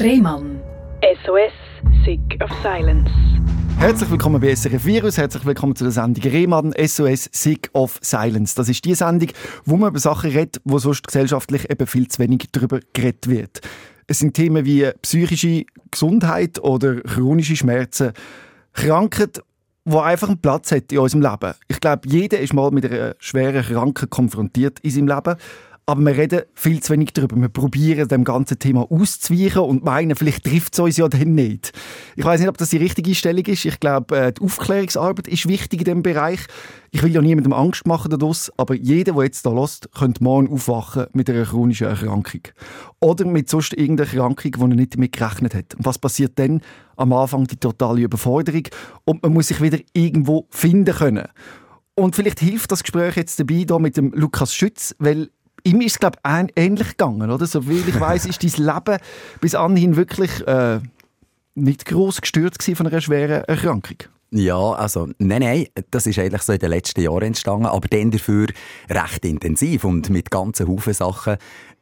Rehmann. SOS, Sick of Silence. Herzlich willkommen bei SRF Virus, herzlich willkommen zu der Sendung Rehmann SOS Sick of Silence. Das ist die Sendung, wo man über Sachen redet, wo sonst gesellschaftlich eben viel zu wenig darüber geredet wird. Es sind Themen wie psychische Gesundheit oder chronische Schmerzen, Krankheit, wo einfach einen Platz hat in unserem Leben. Ich glaube, jeder ist mal mit einer schweren Krankheit konfrontiert in seinem Leben. Aber wir reden viel zu wenig darüber. Wir probieren, dem ganzen Thema auszuweichen und meinen, vielleicht trifft es uns ja dann nicht. Ich weiß nicht, ob das die richtige Stellung ist. Ich glaube, äh, die Aufklärungsarbeit ist wichtig in diesem Bereich. Ich will ja niemandem Angst machen daraus, aber jeder, der jetzt da lässt, könnte morgen aufwachen mit einer chronischen Erkrankung. Oder mit sonst irgendeiner Erkrankung, die er nicht damit gerechnet hat. Und was passiert dann? Am Anfang die totale Überforderung und man muss sich wieder irgendwo finden können. Und vielleicht hilft das Gespräch jetzt dabei hier mit dem Lukas Schütz, weil ihm ist es, glaube ich, ähnlich gegangen, oder? So wie ich weiß, ist dein Leben bis anhin wirklich äh, nicht groß gestört von einer schweren Erkrankung. Ja, also, nein, nein, das ist eigentlich so in den letzten Jahren entstanden, aber dann dafür recht intensiv und mit ganzen Haufen Sachen,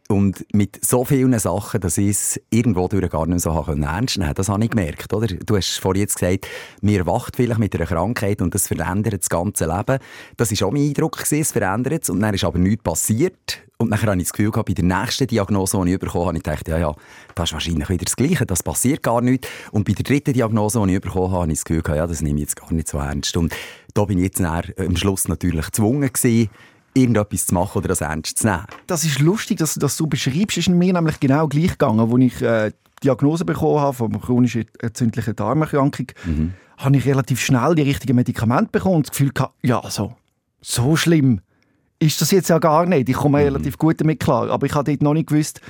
und mit so vielen Sachen, dass ich es irgendwo durch gar nicht so ernst nehmen Das habe ich gemerkt, oder? Du hast vorhin jetzt gesagt, mir wacht vielleicht mit einer Krankheit und das verändert das ganze Leben. Das war auch mein Eindruck, es verändert es. Und dann ist aber nichts passiert. Und dann habe ich das Gefühl gehabt, bei der nächsten Diagnose, die ich bekommen habe, ich gedacht, ja, ja, das ist wahrscheinlich wieder das Gleiche, das passiert gar nicht. Und bei der dritten Diagnose, die ich bekommen habe, habe ich das Gefühl gehabt, ja, das nehme ich jetzt gar nicht so ernst. Und da bin ich jetzt am Schluss natürlich gezwungen gewesen, irgendetwas zu machen oder das ernst zu nehmen. Das ist lustig, dass du das so beschreibst. Es ist mir nämlich genau gleich gegangen, als ich äh, die Diagnose bekommen habe von einer chronischen entzündlichen Darmerkrankung. Mhm. Habe ich relativ schnell die richtigen Medikamente bekommen und das Gefühl gehabt, ja, so, so schlimm ist das jetzt ja gar nicht. Ich komme mhm. relativ gut damit klar. Aber ich habe dort noch nicht gewusst,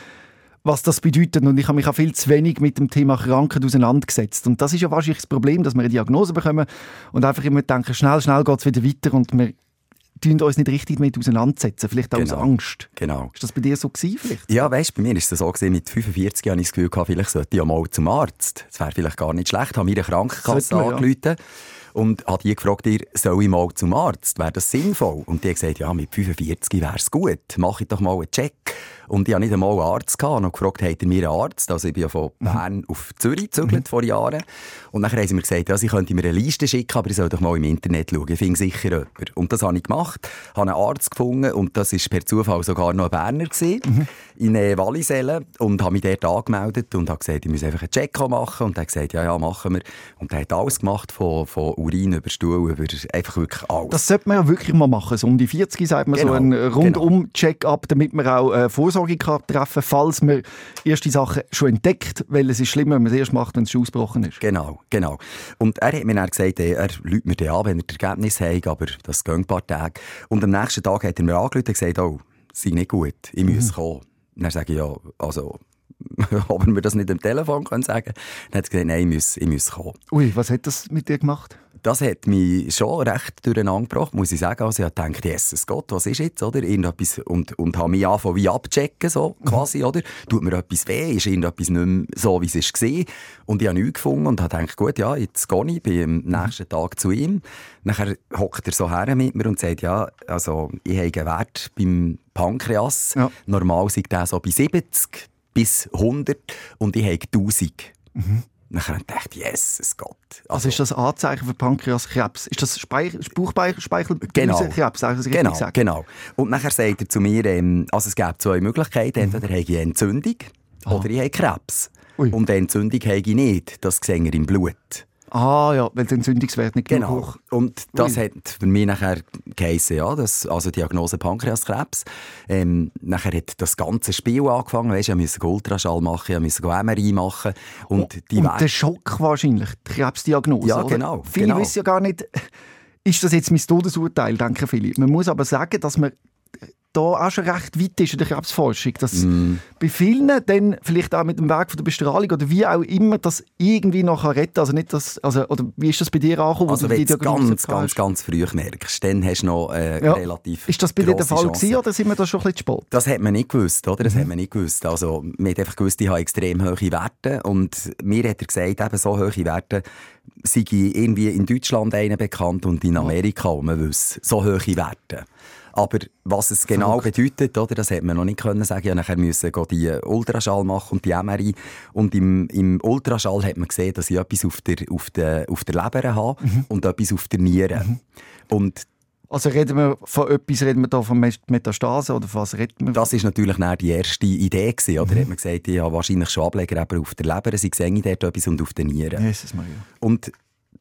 was das bedeutet. Und ich habe mich auch viel zu wenig mit dem Thema Krankheit auseinandergesetzt. Und das ist ja wahrscheinlich das Problem, dass wir eine Diagnose bekommen und einfach immer denken, schnell, schnell geht es wieder weiter und wir tun uns nicht richtig damit auseinandersetzen, vielleicht auch genau. aus Angst. Genau. Ist das bei dir so gewesen, vielleicht? Ja, weißt, bei mir ist es so gewesen, mit 45 habe ich das Gefühl vielleicht sollte ich ja mal zum Arzt. Das wäre vielleicht gar nicht schlecht. Habe mir eine Krankenkasse angerufen. Ja und hat die gefragt, ihr, soll ich mal zum Arzt? Wäre das sinnvoll? Und die hat gesagt, ja, mit 45 wäre es gut. Mach ich doch mal einen Check. Und ich hatte nicht einmal einen Arzt gehabt und gefragt, habt ihr mir einen Arzt? Also ich bin ja von mhm. Bern auf Zürich gezögert mhm. vor Jahren. Und dann haben sie mir gesagt, ja, sie könnten mir eine Liste schicken, aber ich soll doch mal im Internet schauen. Ich finde sicher jemanden. Und das habe ich gemacht, habe einen Arzt gefunden und das war per Zufall sogar noch ein Berner gewesen, mhm. in Wallisellen und habe mich dort angemeldet und habe gesagt, ich muss einfach einen Check machen und er hat gesagt, ja, ja, machen wir. Und er hat alles gemacht, von, von Urin über Stuhl, über einfach wirklich alles. Das sollte man ja wirklich mal machen. So um die 40 sagt man genau. so einen Rundum-Check-up, damit man auch äh, Vorsorge kann treffen falls man erste Sachen schon entdeckt, weil es ist schlimm, wenn man es erst macht, wenn es schon ausgebrochen ist. Genau, genau. Und er hat mir dann gesagt, er lügt mir dann an, wenn er das Ergebnis hat, aber das geht ein paar Tage. Und am nächsten Tag hat er mir angerufen und gesagt, oh, sei nicht gut, ich muss mhm. kommen. Und dann sage ich, ja, also, ob wir das nicht am Telefon können sagen Dann hat er gesagt, nein, ich muss, ich muss kommen. Ui, was hat das mit dir gemacht? Das hat mich schon recht durcheinander gebracht, muss ich sagen. Also ich gedacht, Jesus Gott, was ist jetzt, oder? Irgendetwas, und, und habe mich angefangen wie abchecken, so, quasi, oder? Tut mir etwas weh? Ist irgendetwas nicht mehr so, wie es war? Und ich habe nichts gefunden und habe gedacht, gut, ja, jetzt gehe ich, bin am nächsten Tag zu ihm. Nachher hockt er so her mit mir und sagt, ja, also, ich habe einen Wert beim Pankreas. Ja. Normal sind der so bei 70 bis 100 und ich habe 1000. Mhm. Dann dachte ich, Jesus Gott. Also, also ist das Anzeichen für Pankreaskrebs? Ist das Bauchspeicheldrüsenkrebs? Genau, genau, genau. Und nachher sagt er zu mir, ähm, also es gibt zwei Möglichkeiten. Entweder mhm. habe ich eine Entzündung Aha. oder ich habe Krebs. Ui. Und eine Entzündung habe ich nicht. Das sehe ich im Blut. Ah ja, weil der Entzündungswert nicht genau. hoch Und das Ui. hat für mich nachher geheissen, ja, das, also Diagnose Pankreaskrebs. Ähm, nachher hat das ganze Spiel angefangen, weißt, ich musste Ultraschall machen, ich musste MRI machen. Und, die und der Schock wahrscheinlich, die Krebsdiagnose, Ja, genau. Viele genau. wissen ja gar nicht, ist das jetzt mein Todesurteil, denken viele. Man muss aber sagen, dass man da auch schon recht weit ist in der Krebsforschung. Dass mm. bei vielen dann vielleicht auch mit dem Weg von der Bestrahlung oder wie auch immer das irgendwie noch retten Also nicht das, also, oder wie ist das bei dir angekommen? Also wenn du ganz, ganz, ganz früh merkst, dann hast du noch äh, ja. relativ Ist das bei dir der Fall gewesen, oder sind wir da schon ein bisschen spät? Das hat man nicht gewusst, oder? Das mhm. hat man nicht gewusst. Also man hat einfach gewusst, ich habe extrem hohe Werte und mir hat er gesagt, eben so hohe Werte sei irgendwie in Deutschland einen bekannt und in Amerika, man wüsste, so hohe Werte. Aber was es genau Verrückt. bedeutet, oder, das hätte man noch nicht können sagen. Ja, nachher müssen die Ultraschall machen und die MRI. Und im, im Ultraschall hat man gesehen, dass ich etwas auf der, auf der, auf der Leber habe mhm. und etwas auf der Niere. Mhm. Und also reden wir von etwas, reden wir da von Metastase oder von was reden wir? Das ist natürlich die erste Idee gewesen, oder? Mhm. Hat man gesagt, ich habe wahrscheinlich schon Ableger aber auf der Leber, sie sehen dort etwas und auf den Nieren. Jesus Maria. Und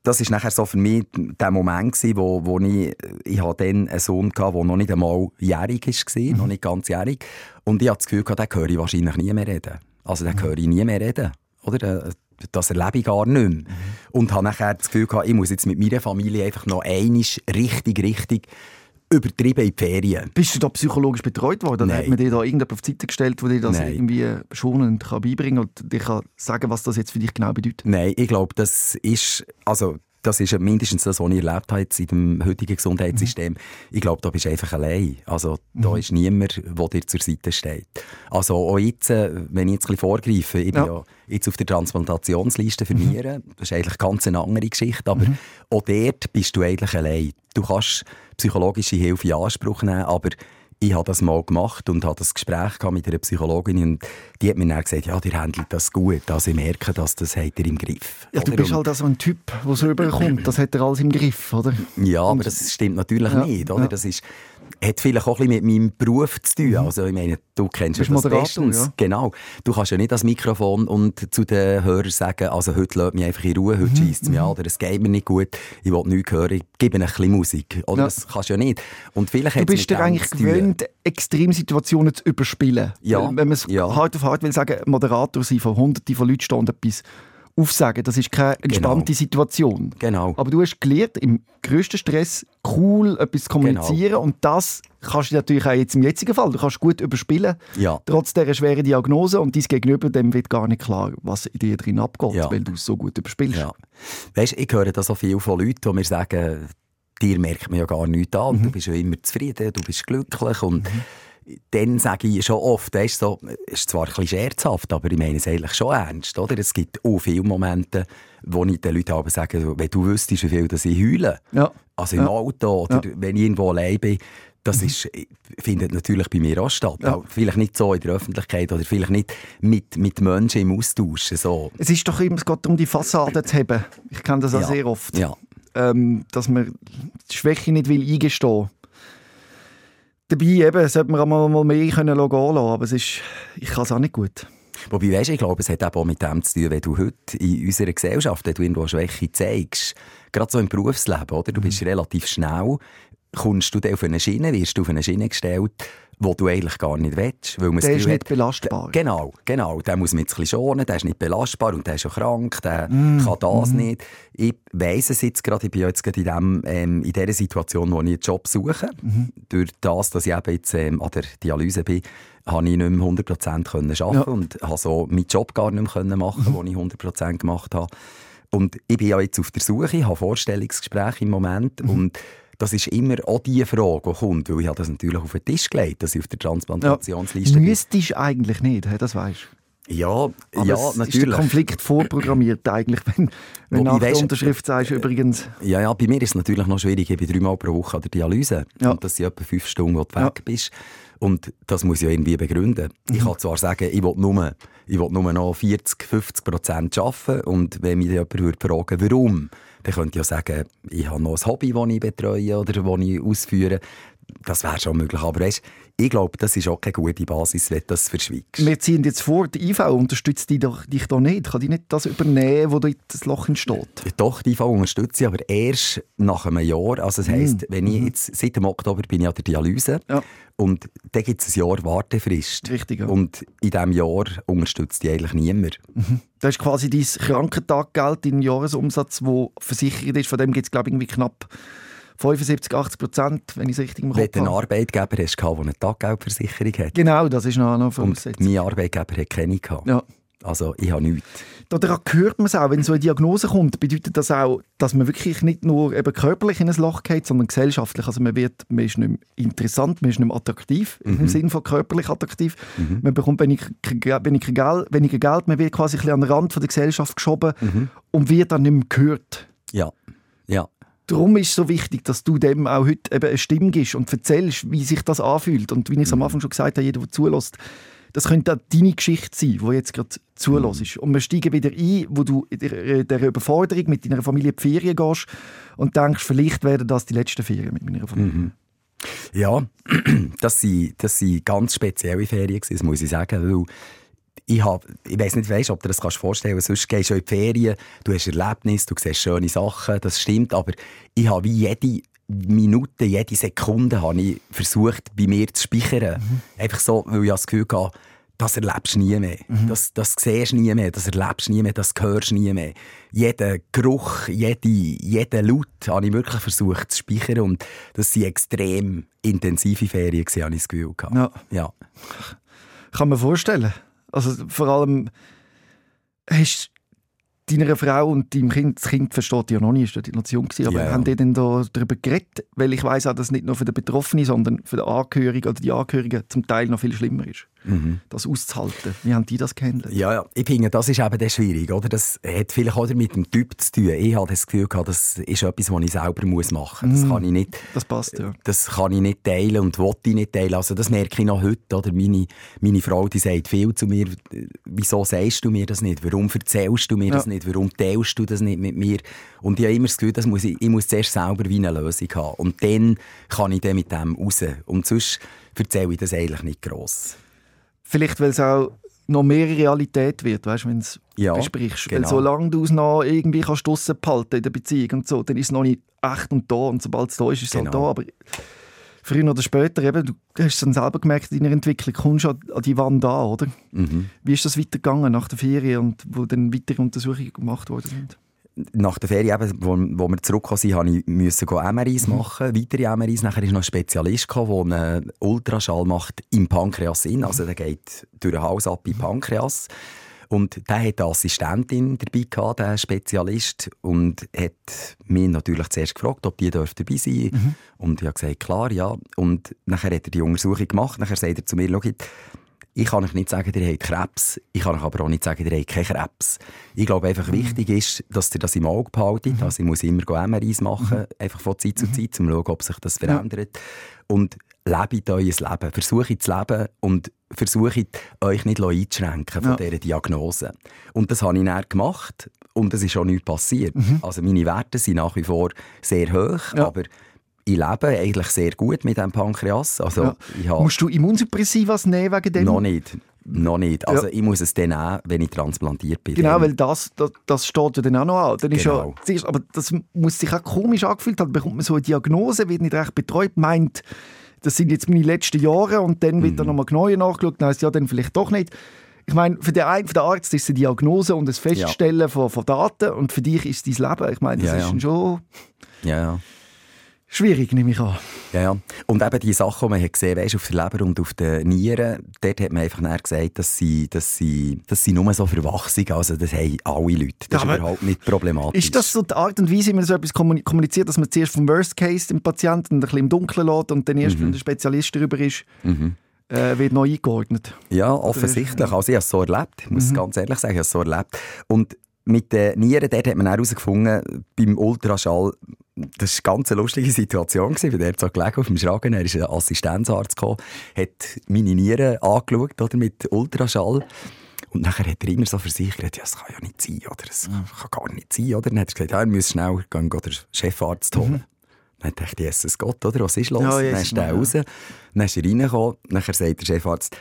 das ist nachher so für mich der Moment gewesen, wo, wo ich, ich hatte dann einen Sohn hatte, der noch nicht einmal jährig war, mhm. noch nicht ganz jährig. Und ich hatte das Gefühl, den höre ich wahrscheinlich nie mehr reden. Also den mhm. höre ich nie mehr reden. Oder? Äh, das erlebe ich gar nicht mehr. Mhm. Und habe nachher das Gefühl gehabt, ich muss jetzt mit meiner Familie einfach noch einmal richtig, richtig übertrieben in die Ferien. Bist du da psychologisch betreut worden? Nein. Hat man dir da irgendjemand auf die Seite gestellt, der dir das Nein. irgendwie schonend kann beibringen kann und dir kann sagen, was das jetzt für dich genau bedeutet? Nein, ich glaube, das ist, also das ist mindestens das, was ich erlebt habe jetzt in dem heutigen Gesundheitssystem. Mhm. Ich glaube, da bist du einfach allein. Also, da mhm. ist niemand, der dir zur Seite steht. Also, auch jetzt, äh, wenn ich jetzt ein bisschen vorgreife, ich bin ja, ja jetzt auf der Transplantationsliste für mhm. Nieren. Das ist eigentlich ganz eine andere Geschichte. Aber mhm. auch dort bist du eigentlich allein. Du kannst psychologische Hilfe in Anspruch nehmen, aber ich habe das mal gemacht und habe das Gespräch mit einer Psychologin und die hat mir dann gesagt, ja, ihr handelt das gut, also ich merke, dass das habt ihr im Griff. Ja, du bist halt so ein Typ, der so rüberkommt, das hat er alles im Griff, oder? Ja, aber das stimmt natürlich ja, nicht, oder? Ja. Das ist hat vielleicht auch ein bisschen mit meinem Beruf zu tun. Mhm. Also, ich meine, du kennst das bestens. Ja. Genau. Du kannst ja nicht das Mikrofon und zu den Hörern sagen, also heute lässt mich einfach in Ruhe, heute mhm. schießt es mich an, oder es geht mir nicht gut, ich will nichts hören, ich gebe ein bisschen Musik. Oder ja. das kannst du ja nicht. Und vielleicht du bist dir eigentlich gewöhnt, Extremsituationen zu überspielen. Ja. Wenn man es ja. hart auf hart will sagen, Moderator sein von hunderten von Leuten stehen etwas aufsagen. Das ist keine genau. entspannte genau. Situation. Genau. Aber du hast gelernt, im grössten Stress cool etwas zu kommunizieren genau. und das kannst du natürlich auch jetzt im jetzigen Fall. Du kannst gut überspielen, ja. trotz dieser schweren Diagnose und dein Gegenüber, dem wird gar nicht klar, was in dir drin abgeht, ja. weil du es so gut überspielst. Ja. Weißt, ich höre das so viel von Leuten, die mir sagen, dir merkt man ja gar nichts an, mhm. du bist ja immer zufrieden, du bist glücklich und mhm dann sage ich schon oft, das ist, so, ist zwar ein bisschen scherzhaft, aber ich meine es eigentlich schon ernst. Oder? Es gibt auch viele Momente, wo ich den Leuten aber sage, wenn du wüsstest, wie viel dass ich heule, ja. also im ja. Auto oder ja. wenn ich irgendwo allein bin, das mhm. ist, findet natürlich bei mir auch statt. Ja. Vielleicht nicht so in der Öffentlichkeit oder vielleicht nicht mit, mit Menschen im Austausch. So. Es ist doch immer, es geht darum, die Fassade zu haben. Ich kenne das auch ja. sehr oft. Ja. Ähm, dass man die Schwäche nicht will eingestehen will dabei eben, sollte man mal, mal mehr können lassen, aber es ist, ich kann es auch nicht gut. Wobei, weißt, ich glaube, es hat auch mit dem zu tun, wenn du heute in unserer Gesellschaft, wenn du irgendwo Schwäche zeigst, gerade so im Berufsleben, oder? Du bist mhm. relativ schnell, kommst du auf eine Schiene, wirst du auf eine Schiene gestellt, wo du eigentlich gar nicht willst. Weil man der ist nicht hat, belastbar. Genau, genau. Der muss man jetzt ein bisschen schonen, der ist nicht belastbar und der ist schon krank, der mm. kann das mm. nicht. Ich weiss es jetzt gerade, ich bin jetzt gerade in, dem, ähm, in dieser Situation, wo ich einen Job suche. Mm. Durch das, dass ich eben jetzt ähm, an der Dialyse bin, habe ich nicht mehr 100% arbeiten ja. und habe so meinen Job gar nicht mehr machen mhm. den ich 100% gemacht habe. Und ich bin ja jetzt auf der Suche, ich habe Vorstellungsgespräche im Moment mhm. und das ist immer auch die Frage, die kommt, weil ich habe das natürlich auf den Tisch gelegt, dass ich auf der Transplantationsliste ja. Müsstest eigentlich nicht, das weißt du. Ja, Aber ja, natürlich. Ist der Konflikt vorprogrammiert eigentlich, wenn, wenn nach der Unterschrift sagst übrigens. Ja, ja, bei mir ist es natürlich noch schwierig. Ich bin dreimal pro Woche an der Dialyse. Ja. Und das sind etwa fünf Stunden, wo du ja. weg bist. Und das muss ich ja irgendwie begründen. Mhm. Ich kann zwar sagen, ich will nur, ich will nur noch 40, 50 Prozent arbeiten. Und wenn mich jemand würde fragen, warum, dann könnte ich ja sagen, ich habe noch ein Hobby, das ich betreue oder das ich ausführe. Das wäre schon möglich. Aber weißt, ich glaube, das ist auch keine gute Basis, wenn du das verschweigst. Wir ziehen jetzt vor, die IV unterstützt dich doch, dich doch nicht. Kann die nicht das übernehmen, wo das Loch entsteht? Doch, die IV unterstützt sie, aber erst nach einem Jahr. Also das heisst, mm. wenn ich mhm. jetzt, seit dem Oktober bin ich an der Dialyse ja. und dann gibt es ein Jahr Wartefrist. Richtig, ja. Und in diesem Jahr unterstützt die eigentlich niemand. Mhm. Das ist quasi dein Krankentaggeld, dein Jahresumsatz, der versichert ist. Von dem gibt es, glaube ich, irgendwie knapp 75, 80 Prozent, wenn ich es richtig im Kopf habe. Wenn du einen Arbeitgeber hast, der eine Taggeldversicherung hat. Genau, das ist noch eine Voraussetzung. Und mein Arbeitgeber hat keine gehabt. Ja. Also ich habe nichts. Daran hört man es auch, wenn so eine Diagnose kommt, bedeutet das auch, dass man wirklich nicht nur eben körperlich in ein Loch geht, sondern gesellschaftlich. Also man, wird, man ist nicht mehr interessant, man ist nicht mehr attraktiv, mhm. im Sinne von körperlich attraktiv. Mhm. Man bekommt weniger, weniger, Geld, weniger Geld, man wird quasi ein bisschen an den Rand von der Gesellschaft geschoben mhm. und wird dann nicht mehr gehört. Ja. Darum ist es so wichtig, dass du dem auch heute eben eine Stimme gibst und erzählst, wie sich das anfühlt. Und wie ich es am mhm. Anfang schon gesagt habe, jeder, der zulässt, das könnte auch deine Geschichte sein, die jetzt gerade zulässt. Mhm. Und wir steigen wieder ein, wo du in der, der Überforderung mit deiner Familie in die Ferien gehst und denkst, vielleicht werden das die letzten Ferien mit meiner Familie. Mhm. Ja, das waren das ganz spezielle Ferien, das muss ich sagen, weil ich, hab, ich weiss nicht, weißt, ob du das kannst vorstellen kannst. Sonst gehst du in die Ferien, du hast Erlebnisse, du siehst schöne Sachen, das stimmt, aber ich habe wie jede Minute, jede Sekunde habe ich versucht, bei mir zu speichern. Mhm. Einfach so, weil ich das Gefühl hatte, das erlebst du nie mehr. Mhm. Das, das siehst du nie mehr, das erlebst du nie mehr, das hörst du nie mehr. Jeden Geruch, jede, jeden Laut habe ich wirklich versucht zu speichern und das waren extrem intensive Ferien, habe ich das Gefühl. Ja. ja. Kann man vorstellen. Also vor allem hast deiner Frau und deinem Kind, das Kind versteht ja noch nicht, ist die Nation gewesen, aber yeah. haben die denn da darüber geredet? Weil ich weiß auch, dass es nicht nur für den Betroffenen, sondern für den Angehörigen oder die Angehörigen zum Teil noch viel schlimmer ist mhm. das auszuhalten. Wie haben die das gehandelt? Ja, ja, ich finde, das ist eben schwierig. Oder? Das hat vielleicht auch mit dem Typ zu tun. Ich habe das Gefühl, das ist etwas, was ich selber muss machen muss. Das, mhm. kann ich nicht, das passt, ja. Das kann ich nicht teilen und will ich nicht teilen. Also das merke ich noch heute. Oder? Meine, meine Frau die sagt viel zu mir, wieso sagst du mir das nicht? Warum erzählst du mir ja. das nicht? Warum teilst du das nicht mit mir? Und ich habe immer das Gefühl, das muss ich, ich muss zuerst selber wie eine Lösung haben. Und dann kann ich dann mit dem raus. Und sonst erzähle ich das eigentlich nicht gross. Vielleicht, weil es auch noch mehr Realität wird, weißt, wenn es ja, besprichst. Genau. Weil solange du es noch irgendwie kannst behalten in der Beziehung und so, dann ist es noch nicht echt und da. Und sobald es da ist, ist es halt genau. halt da. Aber früher oder später, eben, du hast es dann selber gemerkt in deiner Entwicklung, kommst du an, die Wand an, oder? Mhm. Wie ist das weitergegangen nach der Ferien und wo dann weitere Untersuchungen gemacht worden sind? Nach der Ferie, eben, wo, wo wir zurückgekommen sind, habe ich müssen MRIs mhm. machen, weitere MRIs. Nachher ist noch ein Spezialist gekommen, der einen Ultraschall macht im Pankreas in. Also der geht durch den Hals ab im Pankreas. Und der hat eine Assistentin dabei gehabt, der Spezialist, und hat mich natürlich zuerst gefragt, ob die dabei sein. Mhm. Und ich habe gesagt, klar, ja. Und nachher hat er die Untersuchung gemacht. Nachher sagt er zu mir, ich kann euch nicht sagen, ihr habt Krebs. Ich kann euch aber auch nicht sagen, ihr habt keinen Krebs. Ich glaube, einfach mhm. wichtig ist, dass ihr das im Auge behaltet. Mhm. Also ich muss immer MRIs machen, mhm. einfach von Zeit zu. Zeit, um zu schauen, ob sich das verändert. Und lebt euer Leben. Versucht zu leben und versucht euch nicht einzuschränken von ja. dieser Diagnose. Und das habe ich dann gemacht und es ist auch nichts passiert. Mhm. Also meine Werte sind nach wie vor sehr hoch, ja. aber ich lebe eigentlich sehr gut mit dem Pankreas. Also, ja. ich Musst du Immunsuppressivas nehmen wegen dem? Noch nicht. Noch nicht. Also ja. ich muss es dann nehmen, wenn ich transplantiert bin. Genau, weil das, das, das steht ja dann auch noch an. Dann genau. ist ja, aber das muss sich auch komisch angefühlt haben. Bekommt man so eine Diagnose, wird nicht recht betreut, meint, das sind jetzt meine letzten Jahre und dann wird mhm. dann nochmal genauer nachgeschaut, dann heisst ja dann vielleicht doch nicht. Ich meine, für den, einen, für den Arzt ist es eine Diagnose und das Feststellen ja. von, von Daten und für dich ist es dein Leben. Ich meine, das ja, ist schon... Ja, ja. Schwierig, nehme ich an. Ja, ja. Und eben die Sachen, die man hat gesehen hat, auf der Leber und auf den Nieren, dort hat man einfach gesagt, dass sie, dass sie, dass sie nur so verwachsen Also das haben alle Leute. Das ja, ist überhaupt nicht problematisch. Ist das so die Art und Weise, wie man so etwas kommuniziert, dass man zuerst vom Worst Case den Patienten ein bisschen im Dunkeln lässt und dann erst, mhm. wenn der Spezialist darüber ist, mhm. äh, wird neu eingeordnet? Ja, offensichtlich. Also ich habe es so erlebt. Ich muss mhm. ganz ehrlich sagen, ich habe es so erlebt. Und mit den Nieren, dort hat man herausgefunden, beim Ultraschall, das war eine ganz lustige Situation, weil der so gelegen auf dem Schragen, er ist ein Assistenzarzt gekommen, hat meine Nieren angeschaut, oder, mit Ultraschall. Und nachher hat er immer so versichert, ja, das kann ja nicht sein, oder? Das kann gar nicht sein, oder? Dann hat er gesagt, ja, er muss schnell gehen, den Chefarzt holen. Mhm. Dann dachte ich, Jesus Gott, oder? Was ist los? Ja, dann ist er raus. Dann ist er reingekommen. Nachher sagt der Chefarzt,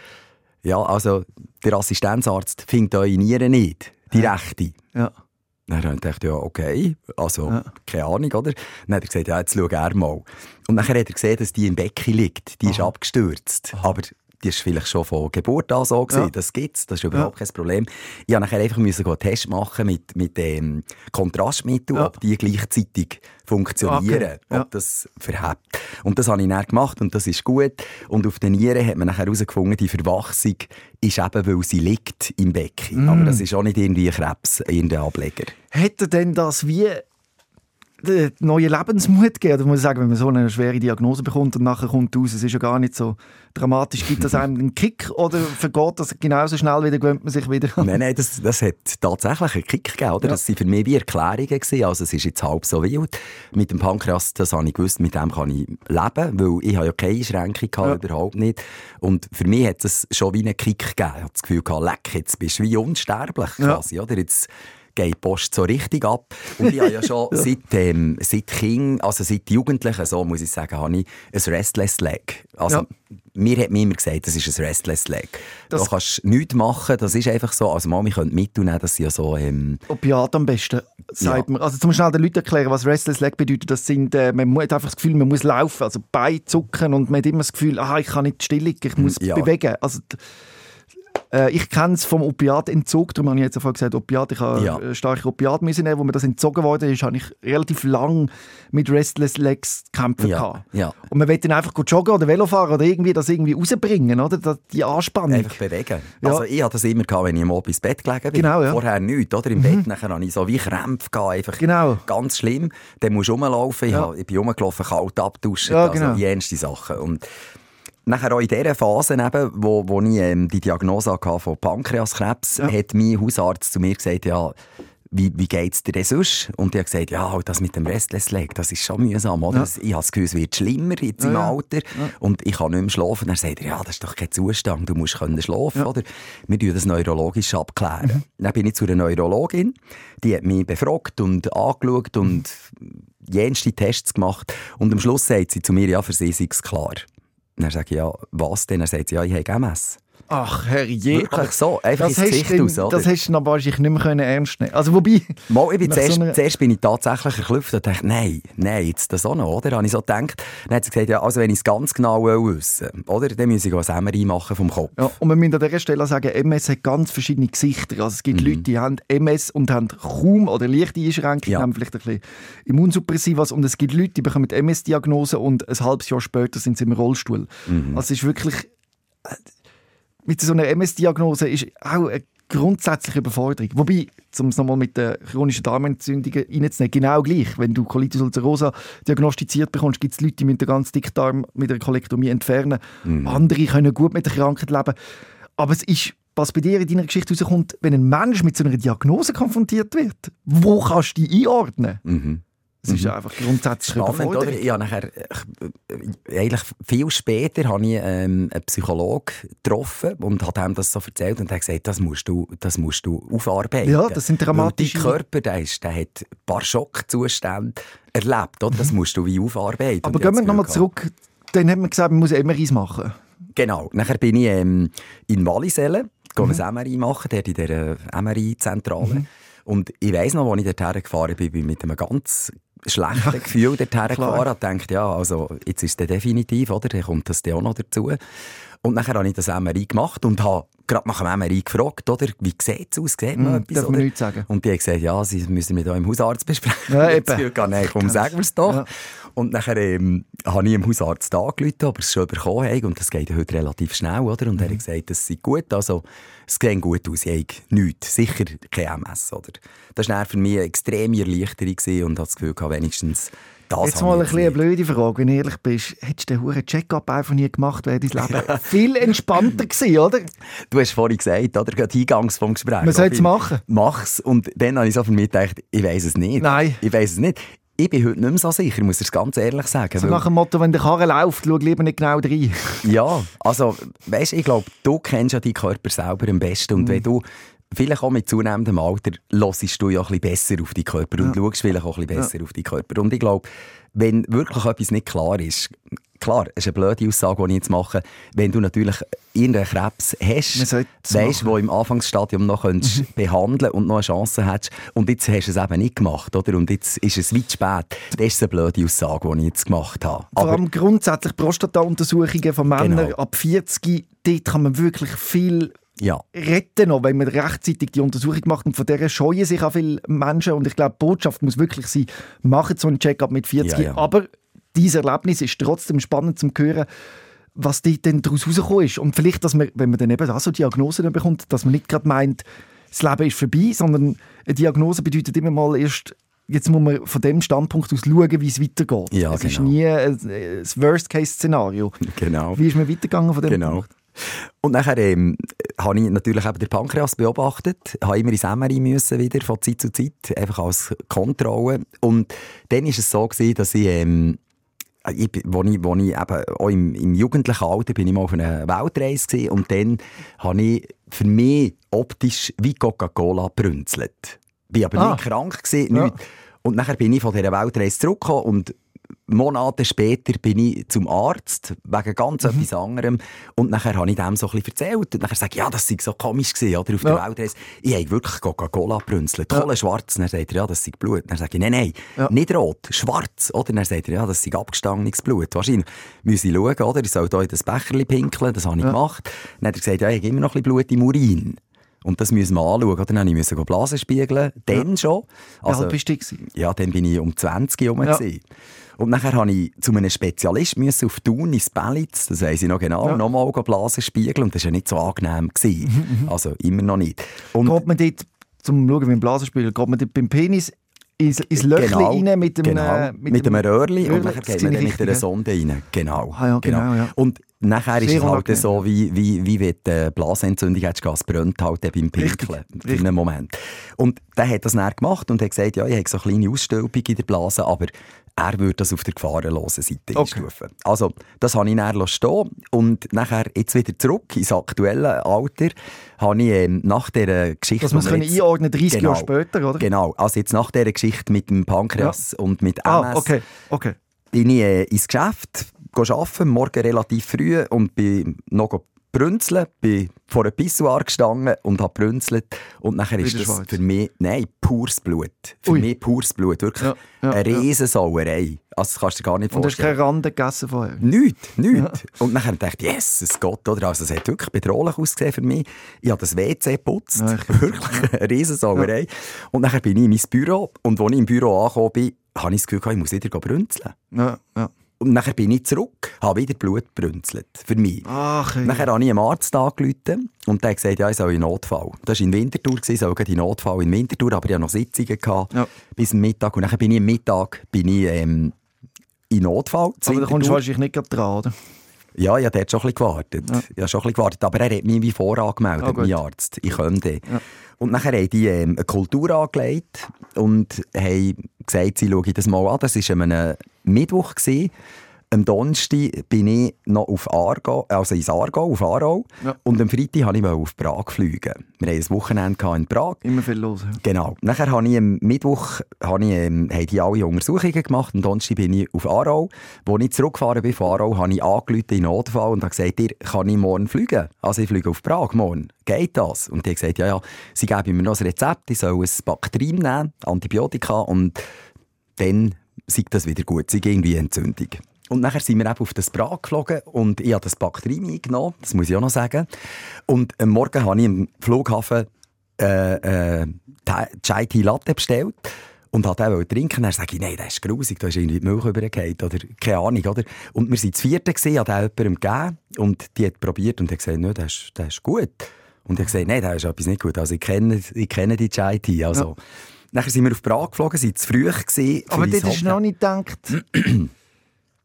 ja, also, der Assistenzarzt findet eure Nieren nicht die ja. rechte. Ja. Dann dachte ich, ja, okay, also, ja. keine Ahnung, oder? Dann hat er gesagt, ja, jetzt schau er mal. Und dann hat er gesehen, dass die im Becken liegt. Die Aha. ist abgestürzt. Aha. Aber die ist vielleicht schon von Geburt an so gewesen. Ja. Das gibt's, das ist überhaupt ja. kein Problem. Ich musste nachher einfach müssen einen Test machen mit, mit dem Kontrastmittel, ja. ob die gleichzeitig funktionieren, okay. ob das verhebt. Und das habe ich dann gemacht und das ist gut. Und auf den Nieren hat man nachher herausgefunden, die Verwachsung ist eben, weil sie liegt im Becken. Mm. Aber das ist auch nicht irgendwie Krebs, in irgendein Ableger. Hätte denn das wie neuen Lebensmut geben. Oder muss ich sagen, wenn man so eine schwere Diagnose bekommt und nachher kommt raus, es ist ja gar nicht so dramatisch. Gibt das einem einen Kick oder vergeht das genauso schnell wieder, gewöhnt man sich wieder? nein, nein, das, das hat tatsächlich einen Kick gegeben. Oder? Ja. Das waren für mich wie Erklärungen. Gewesen. Also es ist jetzt halb so wild. Mit dem Pankreas, das habe ich gewusst, mit dem kann ich leben, weil ich habe ja keine Einschränkung gehabt, ja. überhaupt nicht. Und für mich hat es schon wie einen Kick gegeben. Ich habe das Gefühl gehabt, leck, jetzt bist du wie unsterblich quasi. Ja. Oder? Jetzt, geht die Post so richtig ab. Und ich habe ja schon seit, ähm, seit Kind, also seit Jugendlichen, so muss ich sagen, habe ich ein Restless Leg. Also, ja. Mir hat mir immer gesagt, das ist ein Restless Leg. Das du kannst nichts machen, das ist einfach so. Also Mami könnte mitnehmen, ne, das sind ja so... Ähm, Opiat am besten, sagt ja. man. Also zum schnell den Leuten erklären, was Restless Leg bedeutet. Das sind, äh, man hat einfach das Gefühl, man muss laufen, also Beine zucken und man hat immer das Gefühl, aha, ich kann nicht still liegen, ich muss ja. bewegen. Also, äh, ich kenne es vom Opiatentzug, darum habe ich jetzt vorhin gesagt, Opiat, ich habe ja. Äh, starke Opiat müssen nehmen, wo mir das entzogen worden ist, habe ich relativ lang mit Restless Legs kämpfen ja. Ja. Und man will dann einfach joggen oder Velo fahren oder irgendwie das irgendwie rausbringen, oder? Die Anspannung. Einfach bewegen. Ja. Also ich hatte das immer, gehabt, wenn ich am ins Bett gelegen bin. Genau, ja. Vorher nichts, oder? Im mhm. Bett nachher habe ich so wie Krämpfe gehabt, einfach genau. ganz schlimm. Dann musst du rumlaufen, ich, habe, ich bin rumgelaufen, kalt abduschen, ja, genau. also jenste Sachen. Und Nachher auch in dieser Phase, eben, wo, wo ich ähm, die Diagnose hatte von Pankreaskrebs, ja. hat mein Hausarzt zu mir gesagt, ja, wie, wie geht es dir denn sonst? Und ich habe gesagt, ja, das mit dem Restless Leg, das ist schon mühsam, oder? Ja. Ich habe das Gefühl, es wird schlimmer jetzt ja, im Alter ja. und ich kann nicht mehr schlafen. Dann sagt er, ja, das ist doch kein Zustand, du musst können schlafen, oder? Wir tun das neurologisch abklären. Mhm. Dann bin ich zu einer Neurologin, die hat mich befragt und angeschaut und jenste Tests gemacht und am Schluss sagt sie zu mir, ja, für sie ist es klar. Dann sage ich, ja, was denn? Er sagt ja, ich habe MS. Ach, herrje. Wirklich so, einfach das ins Gesicht denn, aus, oder? Das hast du dann wahrscheinlich nicht mehr ernst nehmen Also wobei... Mal, ich bin zuerst, so einer... zuerst bin ich tatsächlich erklüpft und dachte, nein, nein, jetzt das auch noch, oder? Dann habe ich so gedacht, dann hat sie gesagt, ja, also wenn ich es ganz genau wissen oder? Dann muss ich ein MRI machen vom Kopf. Ja, und wir müssen an dieser Stelle sagen, MS hat ganz verschiedene Gesichter. Also es gibt mhm. Leute, die haben MS und haben kaum oder leichte Einschränkungen, ja. haben vielleicht ein bisschen Immunsuppressivas und es gibt Leute, die bekommen MS-Diagnose und ein halbes Jahr später sind sie im Rollstuhl. Mhm. Also es ist wirklich mit so einer MS-Diagnose ist auch eine grundsätzliche Überforderung. Wobei, um es nochmal mit den chronischen Darmentzündungen reinzunehmen, genau gleich. Wenn du Colitis ulcerosa diagnostiziert bekommst, gibt es Leute, die müssen den ganzen Dickdarm mit einer Kolektomie entfernen. Mhm. Andere können gut mit der Krankheit leben. Aber es ist, was bei dir in deiner Geschichte rauskommt, wenn ein Mensch mit so einer Diagnose konfrontiert wird, wo kannst du die einordnen? Mhm. Es ist mhm. einfach grundsätzlich Spannend, oder? Habe nachher, ich, eigentlich viel später habe ich ähm, einen Psychologen getroffen und habe ihm das so erzählt und er hat gesagt, das musst du, das musst du aufarbeiten. Ja, das sind dramatische... Dein Körper, der, ist, der hat ein paar Schockzustände erlebt, oder? Das mhm. musst du wie aufarbeiten. Aber gehen wir nochmal zurück, dann hat man gesagt, man muss MRIs machen. Genau, nachher bin ich ähm, in Wallisellen, mhm. ein MRI machen, dort in der MRI-Zentrale. Mhm. Und ich weiss noch, als ich dorthin gefahren bin, bin mit einem ganz schlechten Gefühl dorthin gefahren und denkt, ja, also jetzt ist es definitiv, oder? Dann kommt das auch noch dazu. Und nachher habe ich das MRI gemacht und habe gerade nach dem MRI gefragt, oder? Wie sieht es aus? Sieht man mm, etwas? Darf man nichts sagen. Und die haben gesagt, ja, sie müssen mit eurem Hausarzt besprechen. Ja, eben. Nein, komm, sagen wir es doch. Ja. Und nachher ähm, habe ich dem Hausarzt angerufen, ob er es schon bekommen hat. Und das geht heute relativ schnell, oder? Und mhm. er hat mhm. gesagt, das sei gut. Also, es sieht gut aus. Ich habe nichts. Sicher kein MS, oder? Das war für mich eine extreme Erleichterung und habe das Gefühl, wenigstens das Jetzt mal ein eine blöde Frage, wenn du ehrlich bist. Hättest du den hohen Check-up einfach nie gemacht, wäre dein Leben viel entspannter gewesen, oder? Du hast vorhin gesagt, oder? Gerade eingangs vom Gespräch. Man sollte es machen. Mach's. Und dann habe ich so für mich gedacht, ich weiß es nicht. Nein. Ich weiß es nicht. Ich bin heute nicht mehr so sicher, muss ich es ganz ehrlich sagen. So nach dem Motto, wenn der Karre läuft, schau lieber nicht genau rein. ja, also, weißt ich glaube, du kennst ja deinen Körper selber am besten. Und mm. wenn du vielleicht auch mit zunehmendem Alter hörst du ja ein bisschen besser auf deinen Körper und ja. schaust vielleicht auch ein bisschen besser ja. auf deinen Körper. Und ich glaube, wenn wirklich etwas nicht klar ist, klar, es ist eine blöde Aussage, die ich jetzt mache, wenn du natürlich irgendeinen Krebs hast, weißt, wo im Anfangsstadium noch mhm. behandeln und noch eine Chance hast und jetzt hast du es eben nicht gemacht, oder? Und jetzt ist es weit spät. Das ist eine blöde Aussage, die ich jetzt gemacht habe. Vor allem grundsätzlich Prostata-Untersuchungen von Männern genau. ab 40, dort kann man wirklich viel ja. retten noch, wenn man rechtzeitig die Untersuchung macht. Und von der scheuen sich auch viele Menschen. Und ich glaube, die Botschaft muss wirklich sein, machen so einen Check-up mit 40. Ja, ja. Aber dieses Erlebnis ist trotzdem spannend zu hören, was denn daraus rausgekommen ist. Und vielleicht, dass man, wenn man dann eben auch so Diagnosen bekommt, dass man nicht gerade meint, das Leben ist vorbei, sondern eine Diagnose bedeutet immer mal erst jetzt muss man von dem Standpunkt aus schauen, wie es weitergeht. Ja, es genau. ist nie ein, ein Worst-Case-Szenario. Genau. Wie ist man weitergegangen von dem Genau. Punkt? Und nachher ähm, habe ich natürlich eben den Pankreas beobachtet, habe immer ins MRI müssen wieder von Zeit zu Zeit, einfach als Kontrolle. Und dann ist es so gewesen, dass ich, ähm, ich, bin- wo ich, wo ich eben auch im, im jugendlichen Alter bin ich mal auf einer Weltreise gewesen, und dann habe ich für mich optisch wie Coca-Cola brünzelt. Bin aber Ah. nicht krank gewesen, Ja. Und nachher bin ich von dieser Weltreise zurückgekommen und Monate später bin ich zum Arzt, wegen ganz Mhm. etwas anderem. Und nachher habe ich dem so ein bisschen erzählt. Und nachher sage ich, ja, das sei so komisch gewesen, oder? Auf der Ja. Weltreise. Ich habe wirklich Coca-Cola brünzelt. Ja. Kohle schwarz. Dann sagt er, ja, das sei Blut. Dann sage ich, nein, nein, Ja. nicht rot, schwarz, oder? Dann sagt er, ja, das sei abgestandenes Blut. Wahrscheinlich muss ich schauen, oder? Ich soll hier in das Becherchen pinkeln. Das habe ich Ja. gemacht. Dann hat er gesagt, ja, ich habe immer noch ein bisschen Blut im Urin. Und das müssen wir anschauen. Oder? Dann musste ich Blasen spiegeln. Dann schon. Wie alt bist du? Ja, dann bin ich um 20 herum. Ja. gewesen. Und nachher musste ich zu einem Spezialist müssen auf Thun ins Bellitz, das weiss ich noch genau, Ja. nochmal Blasen spiegeln. Und das war ja nicht so angenehm. Gewesen. Also immer noch nicht. Und Geht man dort, zum Schauen, wie ein Blasenspiel, geht man dort beim Penis ins, ins Löchchen rein mit dem, genau, äh, mit, dem Röhrli und nachher Das geht man die dann mit einer. Sonde rein. Genau. Ah ja, genau, ja. Und nachher ist Sehr es halt so, wie, wie, wie wenn du eine Blasenentzündung hättest, es brennt halt dann beim Pinkeln. Richtig, Für einen Moment. Und der hat das dann gemacht und hat gesagt, ja, ich habe so eine kleine Ausstülpung in der Blase, aber er würde das auf der gefahrenlosen Seite Okay. einstufen. Also, das habe ich dann stehen und nachher jetzt wieder zurück ins aktuelle Alter, habe ich ähm, nach dieser Geschichte... Man wir können jetzt- einordnen 30 Genau. Jahre später, oder? Genau, also jetzt nach dieser Geschichte mit dem Pankreas und mit MS Ah, okay, okay. bin ich äh, ins Geschäft arbeiten, morgen relativ früh und bin noch brünzeln, bin vor einem Pissoir gestanden und habe brünzelt und nachher ist das für mich, nein, pures Blut. Für Ui. mich pures Blut, wirklich Ja, ja, eine ja. Riesensauerei. Also das kannst du dir gar nicht Und hast vorstellen. keine Rande gegessen vorher? Nichts, nichts. Und nachher dachte ich, yes, es geht, oder? Also, es hat wirklich bedrohlich ausgesehen für mich. Ich habe das WC geputzt. Ja, ich- wirklich eine Riesensauerei. Und nachher bin ich in mein Büro. Und als ich im Büro angekommen bin, habe ich das Gefühl, ich muss wieder brünzeln. Ja, ja. Und nachher bin ich zurück, habe wieder Blut brünzelt. Für mich. Ach, ey. Nachher habe ich einem Arzt angerufen und der hat gesagt, ja, ich soll in Notfall. Das war in Winterthur, ich soll in Notfall in Winterthur, aber ich hatte noch Sitzungen gehabt, Ja. bis zum Mittag. Und nachher bin ich am Mittag bin ich, ähm, in Notfall. Aber da kommst du wahrscheinlich nicht gerade dran, oder? Ja, ich habe dort schon ein bisschen gewartet. Ja. Ich habe schon ein bisschen gewartet. Aber er hat mich wie vorangemeldet, gut. mein Arzt. Ich könnte. Ja. Und nachher haben die ähm, eine Kultur angelegt und haben gesagt, sie schauen das mal an. Das war an einem Mittwoch. Gewesen. Am Donnerstag bin ich noch auf Aargau, also ins Aargau, auf Aarau. Ja. Und am Freitag wollte ich auf Prag fliegen. Wir hatten ein Wochenende in Prag. Immer viel los. ja. Genau. Nachher habe ich am Mittwoch habe ich, ähm, haben die alle Untersuchungen gemacht. Am Donnerstag bin ich auf Aarau. Als ich zurückgefahren bin von Aarau, habe ich angerufen in Notfall und habe gesagt, ihr, kann ich morgen fliegen? Also ich fliege auf Prag morgen. Geht das? Und die haben gesagt, ja, ja, sie geben mir noch ein Rezept, ich soll ein Bakterium nehmen, Antibiotika, und dann sei das wieder gut, sei irgendwie Entzündung. Und nachher sind wir eben auf das Prag geflogen und ich habe das Bakterium eingenommen, das muss ich auch noch sagen. Und am Morgen habe ich im Flughafen äh, äh, Chai Tea Latte bestellt und hat auch trinken. Dann sage ich, nein, das ist grusig, da ist irgendwie die Milch übergefallen oder keine Ahnung, oder? Und wir sind das vierte gesehen, hat auch jemandem gegeben und die hat probiert und hat gesagt, nein, das ist, das ist gut. Und ich gesagt, nein, das ist etwas nicht gut. Also ich kenne, ich kenne die Chai Tea, also. Nachher sind wir auf Prag geflogen, sind zu früh gewesen. Aber du Hotel. noch nicht gedacht,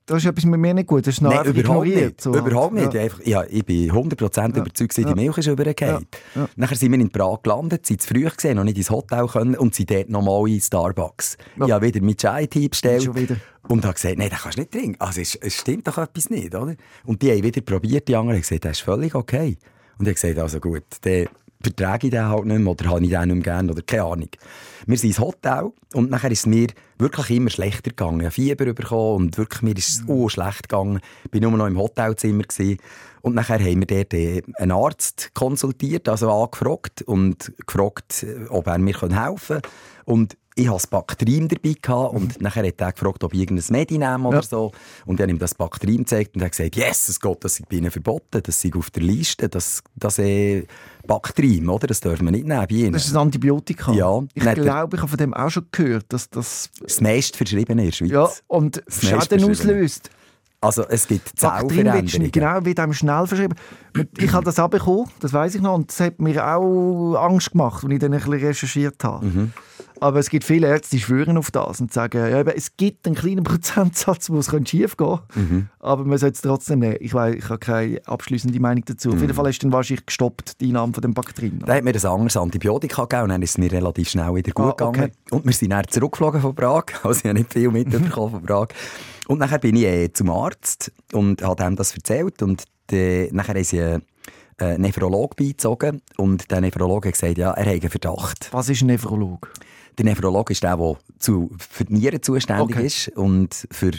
da ist etwas mit mir nicht gut. Das ist Nein, überhaupt nicht. so. Überhaupt nicht. Ja. Einfach, ja, ich bin 100% Ja. überzeugt, gewesen, Ja. die Milch ist übergefallen. Ja. Ja. Nachher sind wir in Prag gelandet, sind zu früh gesehen, noch nicht ins Hotel können und sind dort nochmal in Starbucks. Ja. Ich habe wieder mit Chai-Tea bestellt. Und habe gesagt, nein, das kannst du nicht trinken. Also es, es stimmt doch etwas nicht, oder? Und die haben wieder probiert, die anderen haben gesagt, das ist völlig okay. Und ich habe gesagt, also gut, dann vertrage ich den halt nicht mehr oder habe ich den nicht mehr gern oder keine Ahnung. Wir sind ins Hotel und nachher ist es mir wirklich immer schlechter gegangen. Ich habe Fieber bekommen und wirklich mir ist es oh, schlecht gegangen. Ich war nur noch im Hotelzimmer. Gewesen. Und nachher haben wir dort äh, einen Arzt konsultiert, also angefragt und gefragt, äh, ob er mir helfen kann. Und ich hatte das Bakterium dabei gehabt und nachher hat er gefragt, ob ich irgendein Medi nehme oder Ja. so. Und er hat ihm das Bakterium gezeigt und er hat gesagt, yes, es geht, das sei bei ihnen verboten, das sei auf der Liste, das, das äh, Bakterium, oder? Das dürfen wir nicht nehmen bei ihnen. Das ist ein Antibiotika. Ja. Ich glaube, ich habe von dem auch schon gehört, dass das das meist verschriebene in der Schweiz. ja, und Das meistbeschriebene. auslöst. Also es gibt Zellveränderungen. genau wird einem schnell verschrieben. Ich habe das auch bekommen, das weiß ich noch, und das hat mir auch Angst gemacht, als ich dann ein bisschen recherchiert habe. Mhm. Aber es gibt viele Ärzte, die schwören auf das und sagen, ja, es gibt einen kleinen Prozentsatz, wo es schief gehen mhm. aber man sollte es trotzdem nehmen. Ich, weiß, ich habe keine abschließende Meinung dazu. Mhm. Auf jeden Fall ist dann wahrscheinlich gestoppt, die Einnahme von den Bakterien. Da hat mir ein anderes Antibiotika gegeben und dann ist es mir relativ schnell wieder gut ah, okay. gegangen. Und wir sind dann zurückgeflogen von Prag, also ich habe nicht viel mitbekommen von Prag. Und nachher bin ich äh, zum Arzt und habe ihm das erzählt und äh, nachher haben sie äh, einen Nephrolog beizogen und der Nephrologe hat gesagt, ja, er hat einen Verdacht. Was ist ein Nephrolog? Der Nephrolog ist der, der zu, für die Nieren zuständig okay. ist und für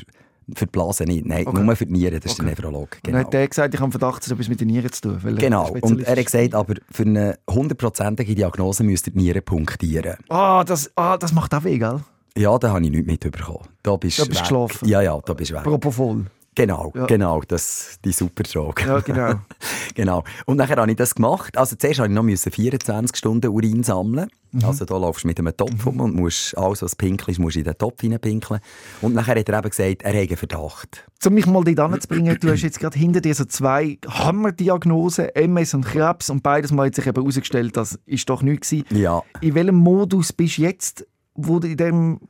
für die Blase nicht. Nein, okay. nur für die Nieren, das ist okay. der Nephrolog. Genau. Dann hat der gesagt, ich habe Verdacht, es etwas mit den Nieren zu tun. genau, und er hat gesagt, aber für eine hundertprozentige Diagnose müsst ihr die Nieren punktieren. Ah, das, ah, das macht auch weh, gell? Ja, da habe ich nichts mitbekommen. Da bist du geschlafen? Ja, ja, da bist du weg. Propofol? Genau, ja. genau, das, die Supertrag. Ja, genau. genau. Und nachher habe ich das gemacht. Also zuerst musste ich noch 24 Stunden Urin sammeln. Mhm. Also da laufst du mit einem Topf um und musst alles, was pinkel ist, musst in den Topf hineinpinkeln. Und nachher hat er eben gesagt, er einen Verdacht. Um mich mal dort anzubringen, du hast jetzt gerade hinter dir so zwei Hammerdiagnosen, MS und Krebs, und beides mal hat sich eben herausgestellt, das ist doch nichts gewesen. Ja. In welchem Modus bist du jetzt, wo du in dem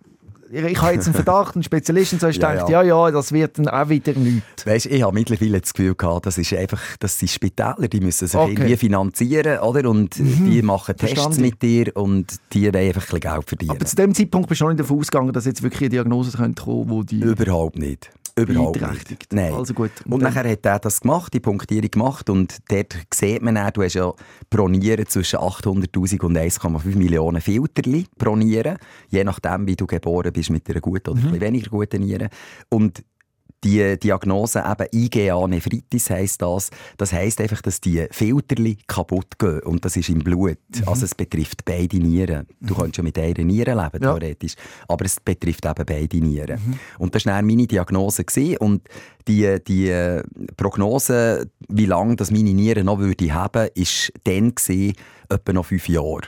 ich habe jetzt einen Verdacht, einen Spezialisten, so ich ja, denke, ja. ja, ja, das wird dann auch wieder nichts. Weißt, ich habe mittlerweile das Gefühl gehabt, das ist einfach, das sind Spitäler, die müssen sich okay. irgendwie finanzieren, oder? Und mhm. die machen Tests Verstanden. mit dir und die wollen einfach ein bisschen Geld verdienen. Aber zu dem Zeitpunkt bist du noch nicht davon ausgegangen, dass jetzt wirklich eine Diagnose kommen könnte, die... Überhaupt nicht. Überhaupt nicht. Nein. Also gut. Und, und nachher hat er das gemacht, die Punktierung gemacht und dort sieht man auch, du hast ja pro Nieren zwischen 800'000 und 1,5 Millionen Filterli pro Nieren, je nachdem, wie du geboren bist, mit einer guten oder mhm. weniger guten Nieren. Und die Diagnose eben IgA Nephritis heisst das. Das heisst einfach, dass die Filterli kaputt gehen und das ist im Blut. Mhm. Also es betrifft beide Nieren. Du mhm. kannst ja mit einer Niere leben, ja. theoretisch. Aber es betrifft eben beide Nieren. Mhm. Und das war meine Diagnose. Gewesen. Und die, die äh, Prognose, wie lange das meine Nieren noch würde haben, war dann gewesen, etwa noch fünf Jahre,